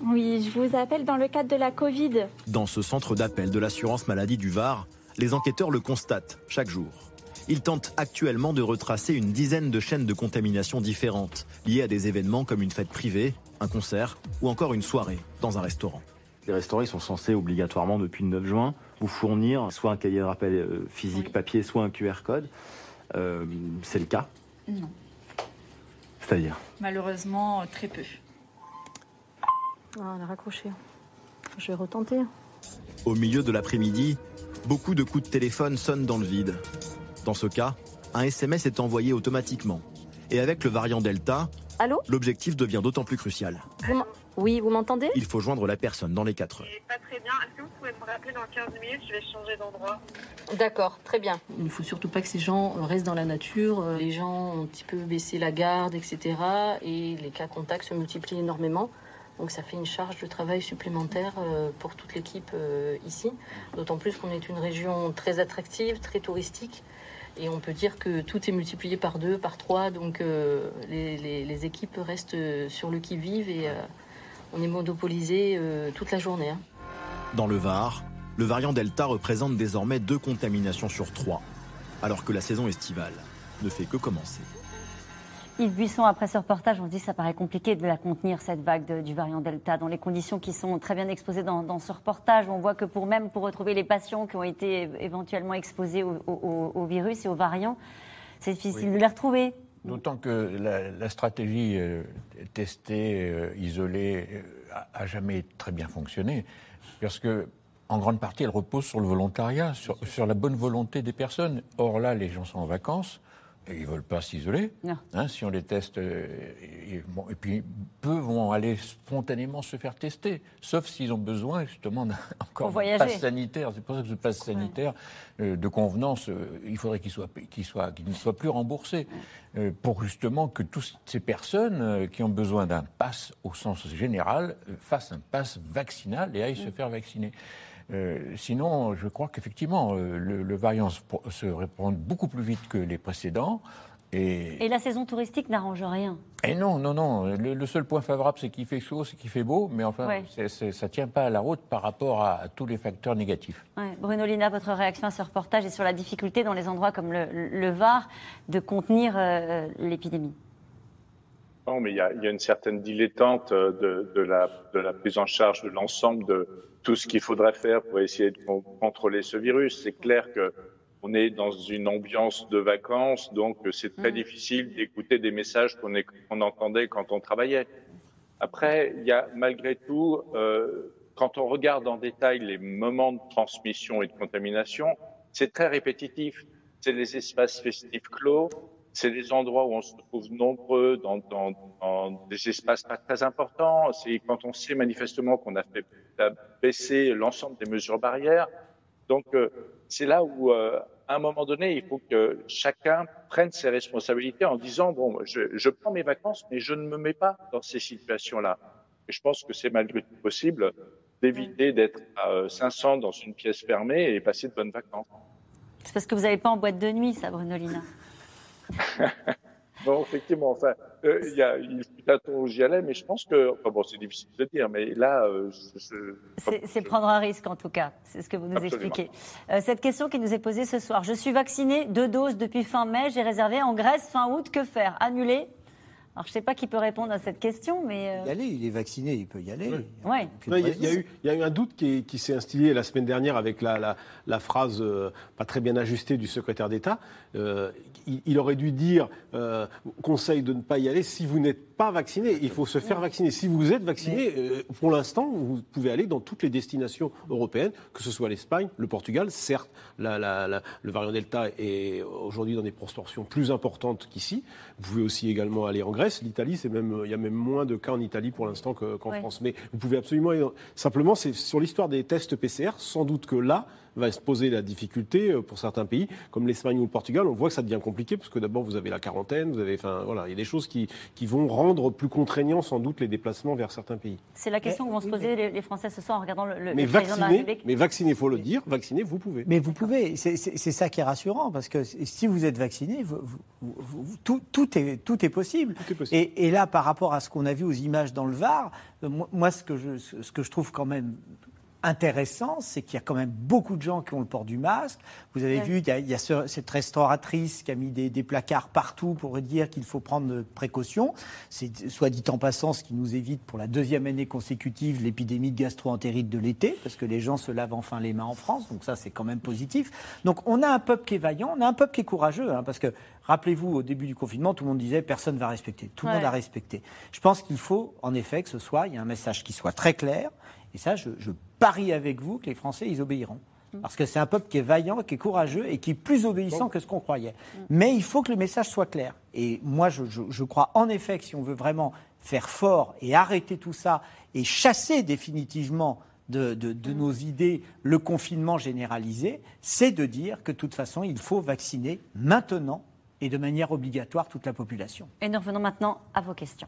Oui, je vous appelle dans le cadre de la Covid. Dans ce centre d'appel de l'assurance maladie du Var, les enquêteurs le constatent chaque jour. Il tente actuellement de retracer une dizaine de chaînes de contamination différentes, liées à des événements comme une fête privée, un concert ou encore une soirée dans un restaurant. Les restaurants sont censés obligatoirement depuis le 9 juin vous fournir soit un cahier de rappel euh, physique papier, soit un QR code. Euh, c'est le cas Non. C'est-à-dire Malheureusement, très peu. Ah, on a raccroché. Je vais retenter. Au milieu de l'après-midi, beaucoup de coups de téléphone sonnent dans le vide. Dans ce cas, un SMS est envoyé automatiquement. Et avec le variant Delta, Allô l'objectif devient d'autant plus crucial. oui, vous m'entendez Il faut joindre la personne dans les 4 heures. Pas très bien. Est-ce que vous pouvez me rappeler dans 15 minutes Je vais changer d'endroit. D'accord, très bien. Il ne faut surtout pas que ces gens restent dans la nature. Les gens ont un petit peu baissé la garde, etc. Et les cas contacts se multiplient énormément. Donc ça fait une charge de travail supplémentaire euh, pour toute l'équipe euh, ici. D'autant plus qu'on est une région très attractive, très touristique. Et on peut dire que tout est multiplié par deux, par trois. Donc euh, les, équipes restent sur le qui-vive et on est monopolisé toute la journée. Hein. Dans le Var, le variant Delta représente désormais deux contaminations sur trois, alors que la saison estivale ne fait que commencer. Yves Buisson, après ce reportage, on se dit que ça paraît compliqué de la contenir, cette vague du variant Delta, dans les conditions qui sont très bien exposées dans, ce reportage. On voit que pour même pour retrouver les patients qui ont été éventuellement exposés au, virus et aux variants, c'est difficile de les retrouver. D'autant que la, stratégie euh, testée, euh, isolée, euh, a, jamais très bien fonctionné, parce que en grande partie, elle repose sur le volontariat, sur la bonne volonté des personnes. Or là, les gens sont en vacances ils ne veulent pas s'isoler. Hein, si on les teste, euh, et, puis peu vont aller spontanément se faire tester, sauf s'ils ont besoin justement d'un encore passe sanitaire. C'est pour ça que ce passe sanitaire euh, de convenance, euh, il faudrait qu'il soit, qu'il soit, qu'il ne soit plus remboursé, pour justement que toutes ces personnes qui ont besoin d'un passe au sens général fassent un passe vaccinal et aillent se faire vacciner. Euh, sinon, je crois qu'effectivement, euh, le, variant se, répand beaucoup plus vite que les précédents. Et, la saison touristique n'arrange rien. Et non, non, non. Le, seul point favorable, c'est qu'il fait chaud, c'est qu'il fait beau, mais enfin, ça ne tient pas à la route par rapport à, tous les facteurs négatifs. Bruno Lina, votre réaction à ce reportage et sur la difficulté dans les endroits comme le, Var de contenir euh, l'épidémie? Non, mais il y, a une certaine dilettante de, de, la, de la prise en charge de l'ensemble de, tout ce qu'il faudrait faire pour essayer de contrôler ce virus. C'est clair que on est dans une ambiance de vacances, donc c'est très mm. difficile d'écouter des messages qu'on entendait quand on travaillait. Après, il y a malgré tout, euh, quand on regarde en détail les moments de transmission et de contamination, c'est très répétitif. C'est les espaces festifs clos, c'est des endroits où on se trouve nombreux dans, dans, dans des espaces pas très importants. C'est quand on sait manifestement qu'on a fait baisser l'ensemble des mesures barrières. Donc euh, c'est là où, euh, à un moment donné, il faut que chacun prenne ses responsabilités en disant bon, je, je prends mes vacances, mais je ne me mets pas dans ces situations-là. Et je pense que c'est malgré tout possible d'éviter d'être à 500 dans une pièce fermée et passer de bonnes vacances. C'est parce que vous n'avez pas en boîte de nuit, ça, Brunolina. bon, effectivement, enfin, euh, il y a, il fut un temps où j'y allais, mais je pense que, enfin bon, c'est difficile de dire, mais là, euh, c'est prendre un risque en tout cas, c'est ce que vous nous expliquez. Euh, cette question qui nous est posée ce soir, je suis vacciné deux doses depuis fin mai, j'ai réservé en Grèce fin août, que faire? Annuler? Alors, je ne sais pas qui peut répondre à cette question, mais... Euh, y aller, il est vacciné, il peut y aller. Ouais. Il, y a, eu, il, y a, eu, un doute qui, qui s'est instillé la semaine dernière avec la, la, la phrase euh, pas très bien ajustée du secrétaire d'État. Euh, il, aurait dû dire, conseil de ne pas y aller si vous n'êtes pas vacciné. Il faut se faire vacciner. Si vous êtes vacciné, pour l'instant, vous pouvez aller dans toutes les destinations européennes, que ce soit l'Espagne, le Portugal. Certes, le variant Delta est aujourd'hui dans des proportions plus importantes qu'ici. Vous pouvez aussi également aller en Grèce. L'Italie, c'est même, il y a même moins de cas en Italie pour l'instant qu'en France. Mais vous pouvez absolument. Simplement, c'est sur l'histoire des tests PCR, sans doute que là, va se poser la difficulté euh, pour certains pays, comme l'Espagne ou le Portugal. On voit que ça devient compliqué, parce que d'abord, vous avez la quarantaine, vous avez, enfin, voilà, il y a des choses qui, qui vont rendre plus contraignants, sans doute, les déplacements vers certains pays. C'est la question que vont se poser les, Français ce soir en regardant le, mais vacciner, Mais vacciner, il faut le dire, vacciner, vous pouvez. Mais vous pouvez, c'est ça qui est rassurant, parce que si vous êtes vacciné, tout, tout, est, tout est possible. Tout est possible. Et, et, là, par rapport à ce qu'on a vu aux images dans le Var, moi, ce que je, ce que je trouve quand même intéressant, c'est qu'il y a quand même beaucoup de gens qui ont le port du masque. Vous avez vu, il y a, cette restauratrice qui a mis des, placards partout pour dire qu'il faut prendre précaution. C'est soit dit en passant, ce qui nous évite pour la deuxième année consécutive l'épidémie de gastro-entérite de l'été, parce que les gens se lavent enfin les mains en France, donc ça c'est quand même positif. Donc on a un peuple qui est vaillant, on a un peuple qui est courageux, hein, parce que rappelez-vous, au début du confinement, tout le monde disait personne ne va respecter, tout le monde a respecté. Je pense qu'il faut en effet que ce soit, il y a un message qui soit très clair, et ça je, je parie avec vous que les Français, ils obéiront. Mm. Parce que c'est un peuple qui est vaillant, qui est courageux et qui est plus obéissant que ce qu'on croyait. Mm. Mais il faut que le message soit clair. Et moi, je, crois en effet que si on veut vraiment faire fort et arrêter tout ça et chasser définitivement de, de, nos idées le confinement généralisé, c'est de dire que de toute façon, il faut vacciner maintenant et de manière obligatoire toute la population. Et nous revenons maintenant à vos questions.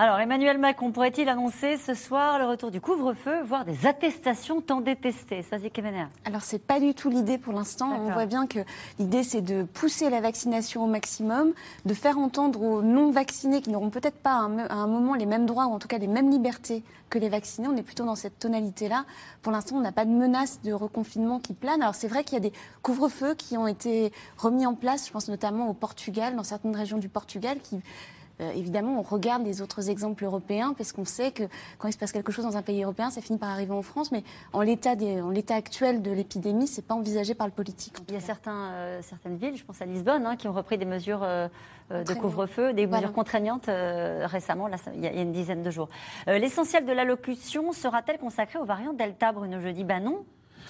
Alors, Emmanuel Macron pourrait-il annoncer ce soir le retour du couvre-feu, voire des attestations tant détestées? Vas-y, Kemener. Alors, c'est pas du tout l'idée pour l'instant. On voit bien que l'idée, c'est de pousser la vaccination au maximum, de faire entendre aux non-vaccinés qui n'auront peut-être pas à un moment les mêmes droits, ou en tout cas les mêmes libertés que les vaccinés. On est plutôt dans cette tonalité-là. Pour l'instant, on n'a pas de menace de reconfinement qui plane. Alors, c'est vrai qu'il y a des couvre-feux qui ont été remis en place, je pense notamment au Portugal, dans certaines régions du Portugal, qui euh, évidemment, on regarde les autres exemples européens parce qu'on sait que quand il se passe quelque chose dans un pays européen, ça finit par arriver en France. Mais en l'état, actuel de l'épidémie, c'est pas envisagé par le politique. Il y a certains, euh, certaines villes, je pense à Lisbonne, hein, qui ont repris des mesures euh, de couvre-feu, des mesures contraignantes récemment, là, il y, a une dizaine de jours. L'essentiel de l'allocution sera-t-elle consacrée aux variants Delta, Bruno? Jeudi Ben non.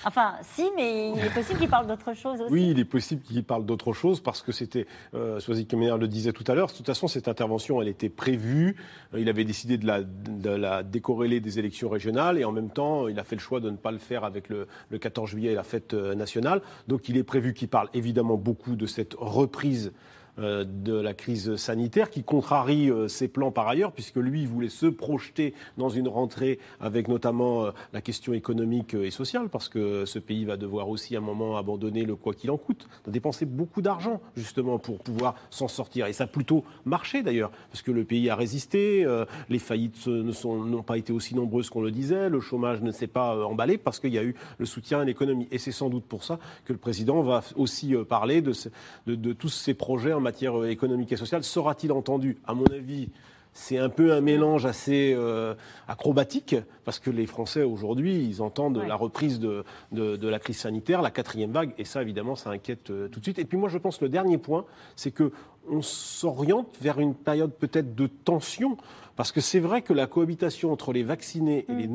Enfin, si, mais il est possible qu'il parle d'autre chose aussi. Oui, il est possible qu'il parle d'autre chose parce que c'était, euh, Soisy le disait tout à l'heure, de toute façon, cette intervention, elle était prévue. Euh, il avait décidé de la, de la décorréler des élections régionales et en même temps, il a fait le choix de ne pas le faire avec le, le 14 juillet et la fête euh, nationale. Donc, il est prévu qu'il parle évidemment beaucoup de cette reprise de la crise sanitaire, qui contrarie euh, ses plans par ailleurs, puisque lui voulait se projeter dans une rentrée avec notamment euh, la question économique et sociale, parce que ce pays va devoir aussi à un moment abandonner le quoi qu'il en coûte, de dépenser beaucoup d'argent justement pour pouvoir s'en sortir. Et ça a plutôt marché d'ailleurs, parce que le pays a résisté, les faillites n'ont pas été aussi nombreuses qu'on le disait, le chômage ne s'est pas emballé parce qu'il y a eu le soutien à l'économie. Et c'est sans doute pour ça que le président va aussi parler de, tous ces projets en matière euh, économique et sociale. Sera-t-il entendu? À mon avis, c'est un peu un mélange assez euh, acrobatique, parce que les Français aujourd'hui, ils entendent la reprise de, de, la crise sanitaire, la quatrième vague, et ça, évidemment, ça inquiète euh, tout de suite. Et puis moi, je pense que le dernier point, c'est que on s'oriente vers une période peut-être de tension, parce que c'est vrai que la cohabitation entre les vaccinés et les mm.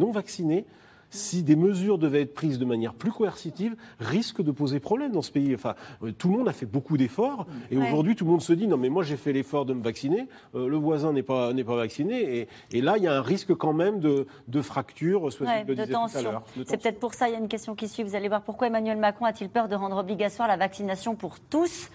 Si des mesures devaient être prises de manière plus coercitive, risque de poser problème dans ce pays. Enfin, euh, tout le monde a fait beaucoup d'efforts et aujourd'hui tout le monde se dit non mais moi j'ai fait l'effort de me vacciner, euh, le voisin n'est pas n'est pas vacciné et, là il y a un risque quand même de, de fracture, soit de, tension. C'est peut-être pour ça il y a une question qui suit. Vous allez voir pourquoi Emmanuel Macron a-t-il peur de rendre obligatoire la vaccination pour tous?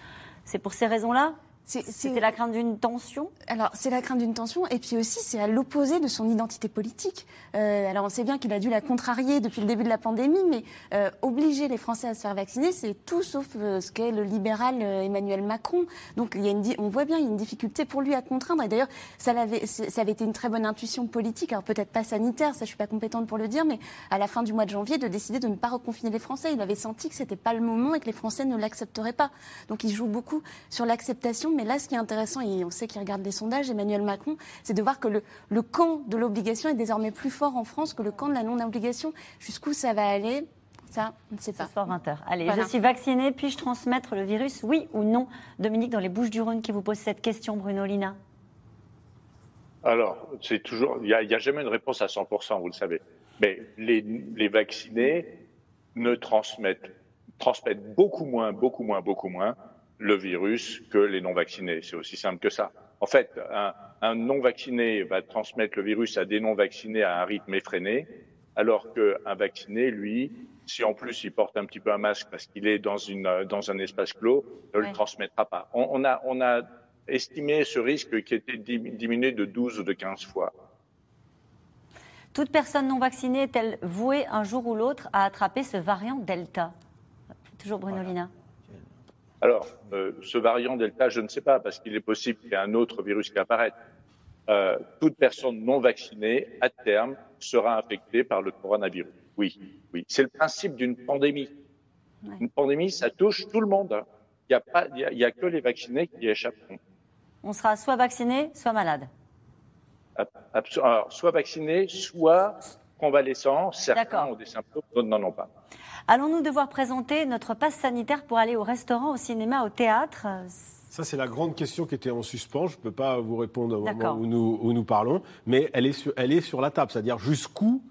C'est pour ces raisons-là? C'était la crainte d'une tension Alors, c'est la crainte d'une tension, et puis aussi, c'est à l'opposé de son identité politique. Euh, alors, on sait bien qu'il a dû la contrarier depuis le début de la pandémie, mais euh, obliger les Français à se faire vacciner, c'est tout sauf euh, ce qu'est le libéral Emmanuel Macron. Donc, il y a une, on voit bien, il y a une difficulté pour lui à contraindre. Et d'ailleurs, ça, avait, ça avait été une très bonne intuition politique, alors peut-être pas sanitaire, ça je suis pas compétente pour le dire, mais à la fin du mois de janvier, de décider de ne pas reconfiner les Français. Il avait senti que c'était pas le moment et que les Français ne l'accepteraient pas. Donc, il joue beaucoup sur l'acceptation mais là, ce qui est intéressant, et on sait qu'il regarde les sondages, Emmanuel Macron, c'est de voir que le, camp de l'obligation est désormais plus fort en France que le camp de la non-obligation. Jusqu'où ça va aller? Ça, on ne sait pas. Ce soir 20h. Allez, je suis vaccinée, puis-je transmettre le virus, oui ou non? Dominique, dans les Bouches du Rhône, qui vous pose cette question, Bruno Lina. Alors, c'est toujours, il n'y a, jamais une réponse à 100%, vous le savez. Mais les, les vaccinés ne transmettent, transmettent beaucoup moins, beaucoup moins, beaucoup moins le virus que les non-vaccinés. C'est aussi simple que ça. En fait, un, non-vacciné va transmettre le virus à des non-vaccinés à un rythme effréné, alors qu'un vacciné, lui, si en plus il porte un petit peu un masque parce qu'il est dans, une, dans un espace clos, ne le transmettra pas. On, a, on a estimé ce risque qui était diminué de 12 ou de 15 fois. Toute personne non vaccinée est-elle vouée un jour ou l'autre à attraper ce variant Delta? Toujours Bruno Lina. Alors, euh, ce variant Delta, je ne sais pas, parce qu'il est possible qu'il y ait un autre virus qui apparaisse. euh, toute personne non vaccinée, à terme, sera infectée par le coronavirus. Oui, oui. C'est le principe d'une pandémie. Une pandémie, ça touche tout le monde. Hein. Il n'y a, pas, il y a, que les vaccinés qui échapperont. On sera soit vacciné, soit malade. Alors, soit vacciné, soit convalescent. Certains ont des symptômes, d'autres n'en ont pas. Allons-nous devoir présenter notre passe sanitaire pour aller au restaurant, au cinéma, au théâtre? Ça, c'est la grande question qui était en suspens. Je ne peux pas vous répondre au moment où nous, où nous, parlons, mais elle est sur, elle est sur la table. C'est-à-dire jusqu'où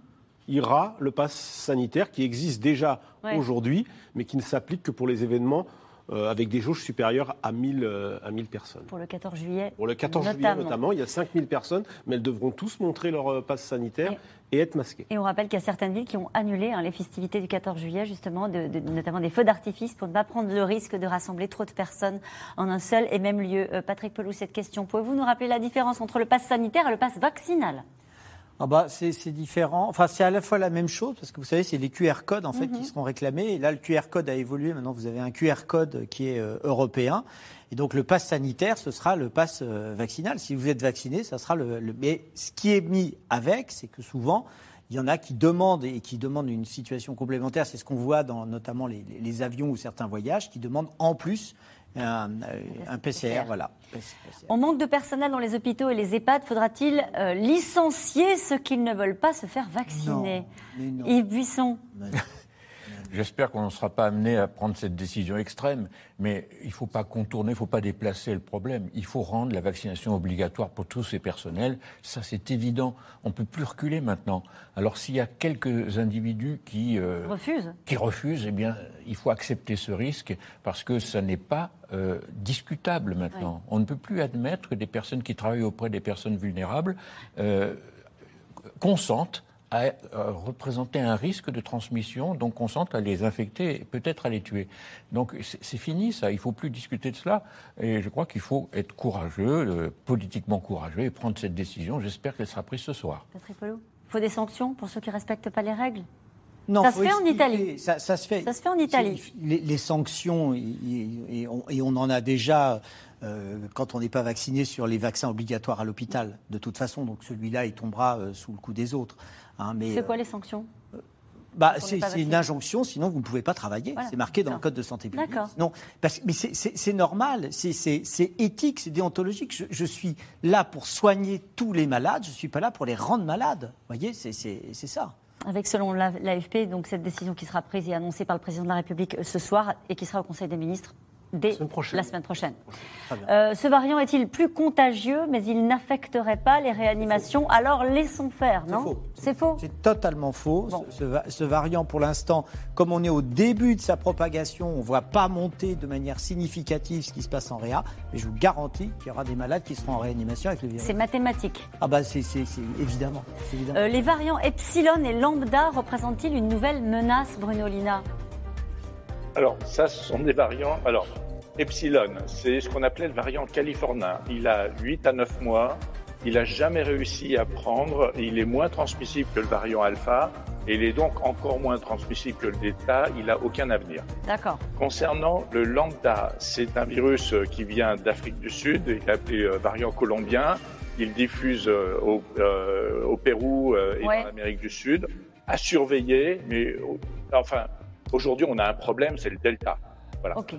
ira le pass sanitaire qui existe déjà aujourd'hui, mais qui ne s'applique que pour les événements euh, avec des jauges supérieures à 1000, euh, à 1000 personnes. Pour le 14 juillet Pour le 14 juillet notamment, il y a 5000 personnes, mais elles devront tous montrer leur euh, passe sanitaire et, être masquées. Et on rappelle qu'il y a certaines villes qui ont annulé hein, les festivités du 14 juillet, justement, de, notamment des feux d'artifice, pour ne pas prendre le risque de rassembler trop de personnes en un seul et même lieu. Patrick Pelou, cette question, pouvez-vous nous rappeler la différence entre le passe sanitaire et le passe vaccinal? Ah bah, c'est différent. Enfin, c'est à la fois la même chose, parce que vous savez, c'est les QR codes en fait qui mhm. seront réclamés. Et là, le QR code a évolué. Maintenant, vous avez un QR code qui est euh, européen. Et donc, le pass sanitaire, ce sera le pass euh, vaccinal. Si vous êtes vacciné, ça sera le, Mais ce qui est mis avec, c'est que souvent, il y en a qui demandent et qui demandent une situation complémentaire. C'est ce qu'on voit dans notamment les, les, avions ou certains voyages, qui demandent en plus un, un PCR, voilà. On manque de personnel dans les hôpitaux et les EHPAD. Faudra-t-il euh, licencier ceux qui ne veulent pas se faire vacciner? Yves Buisson. J'espère qu'on ne sera pas amené à prendre cette décision extrême, mais il ne faut pas contourner, il ne faut pas déplacer le problème. Il faut rendre la vaccination obligatoire pour tous ces personnels. Ça, c'est évident. On ne peut plus reculer maintenant. Alors, s'il y a quelques individus qui, euh, refusent. qui refusent, eh bien, il faut accepter ce risque parce que ça n'est pas euh, discutable maintenant. On ne peut plus admettre que des personnes qui travaillent auprès des personnes vulnérables euh, consentent à euh, représenter un risque de transmission, donc on sent à les infecter et peut-être à les tuer. Donc c'est fini ça, il ne faut plus discuter de cela. Et je crois qu'il faut être courageux, euh, politiquement courageux, et prendre cette décision. J'espère qu'elle sera prise ce soir. Patrick il faut des sanctions pour ceux qui ne respectent pas les règles? Non, ça se fait en Italie. Ça, se fait. Ça se fait en Italie. Les, sanctions, et on, en a déjà euh, quand on n'est pas vacciné sur les vaccins obligatoires à l'hôpital, de toute façon. Donc celui-là, il tombera sous le coup des autres. Hein, c'est quoi euh, les sanctions bah, c'est une injonction, sinon vous ne pouvez pas travailler. C'est marqué dans le code de santé publique. Non, parce, mais c'est normal, c'est éthique, c'est déontologique. Je, je, suis là pour soigner tous les malades, je ne suis pas là pour les rendre malades. Vous voyez, c'est ça. Avec, selon l'AFP, donc cette décision qui sera prise et annoncée par le président de la République ce soir et qui sera au Conseil des ministres dès la semaine prochaine. Euh, ce variant est-il plus contagieux, mais il n'affecterait pas les réanimations? Alors laissons faire, non? C'est faux? C'est totalement faux. Ce, variant, pour l'instant, comme on est au début de sa propagation, on ne voit pas monter de manière significative ce qui se passe en réa, mais je vous garantis qu'il y aura des malades qui seront en réanimation avec le virus. C'est mathématique. Ah bah c'est évidemment. Euh, les variants epsilon et lambda représentent-ils une nouvelle menace, Bruno Lina? Alors, ça, ce sont des variants. Alors, Epsilon, c'est ce qu'on appelait le variant californien. Il a 8 à 9 mois. Il n'a jamais réussi à prendre. Il est moins transmissible que le variant alpha. Et il est donc encore moins transmissible que le delta. Il n'a aucun avenir. D'accord. Concernant le lambda, c'est un virus qui vient d'Afrique du Sud. Il est appelé euh, variant colombien. Il diffuse euh, au, euh, au Pérou et en Amérique du Sud. À surveiller, mais enfin, Aujourd'hui, on a un problème, c'est le delta. Voilà. Ok.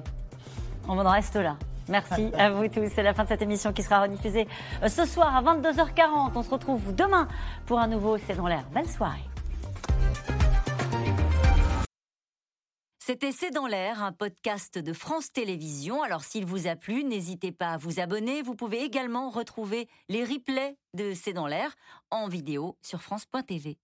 On en reste là. Merci à vous tous. C'est la fin de cette émission qui sera rediffusée euh, ce soir à 22h40. On se retrouve demain pour un nouveau C'est dans l'air. Belle soirée. C'était C'est dans l'air, un podcast de France Télévisions. Alors s'il vous a plu, n'hésitez pas à vous abonner. Vous pouvez également retrouver les replays de C'est dans l'air en vidéo sur France.tv.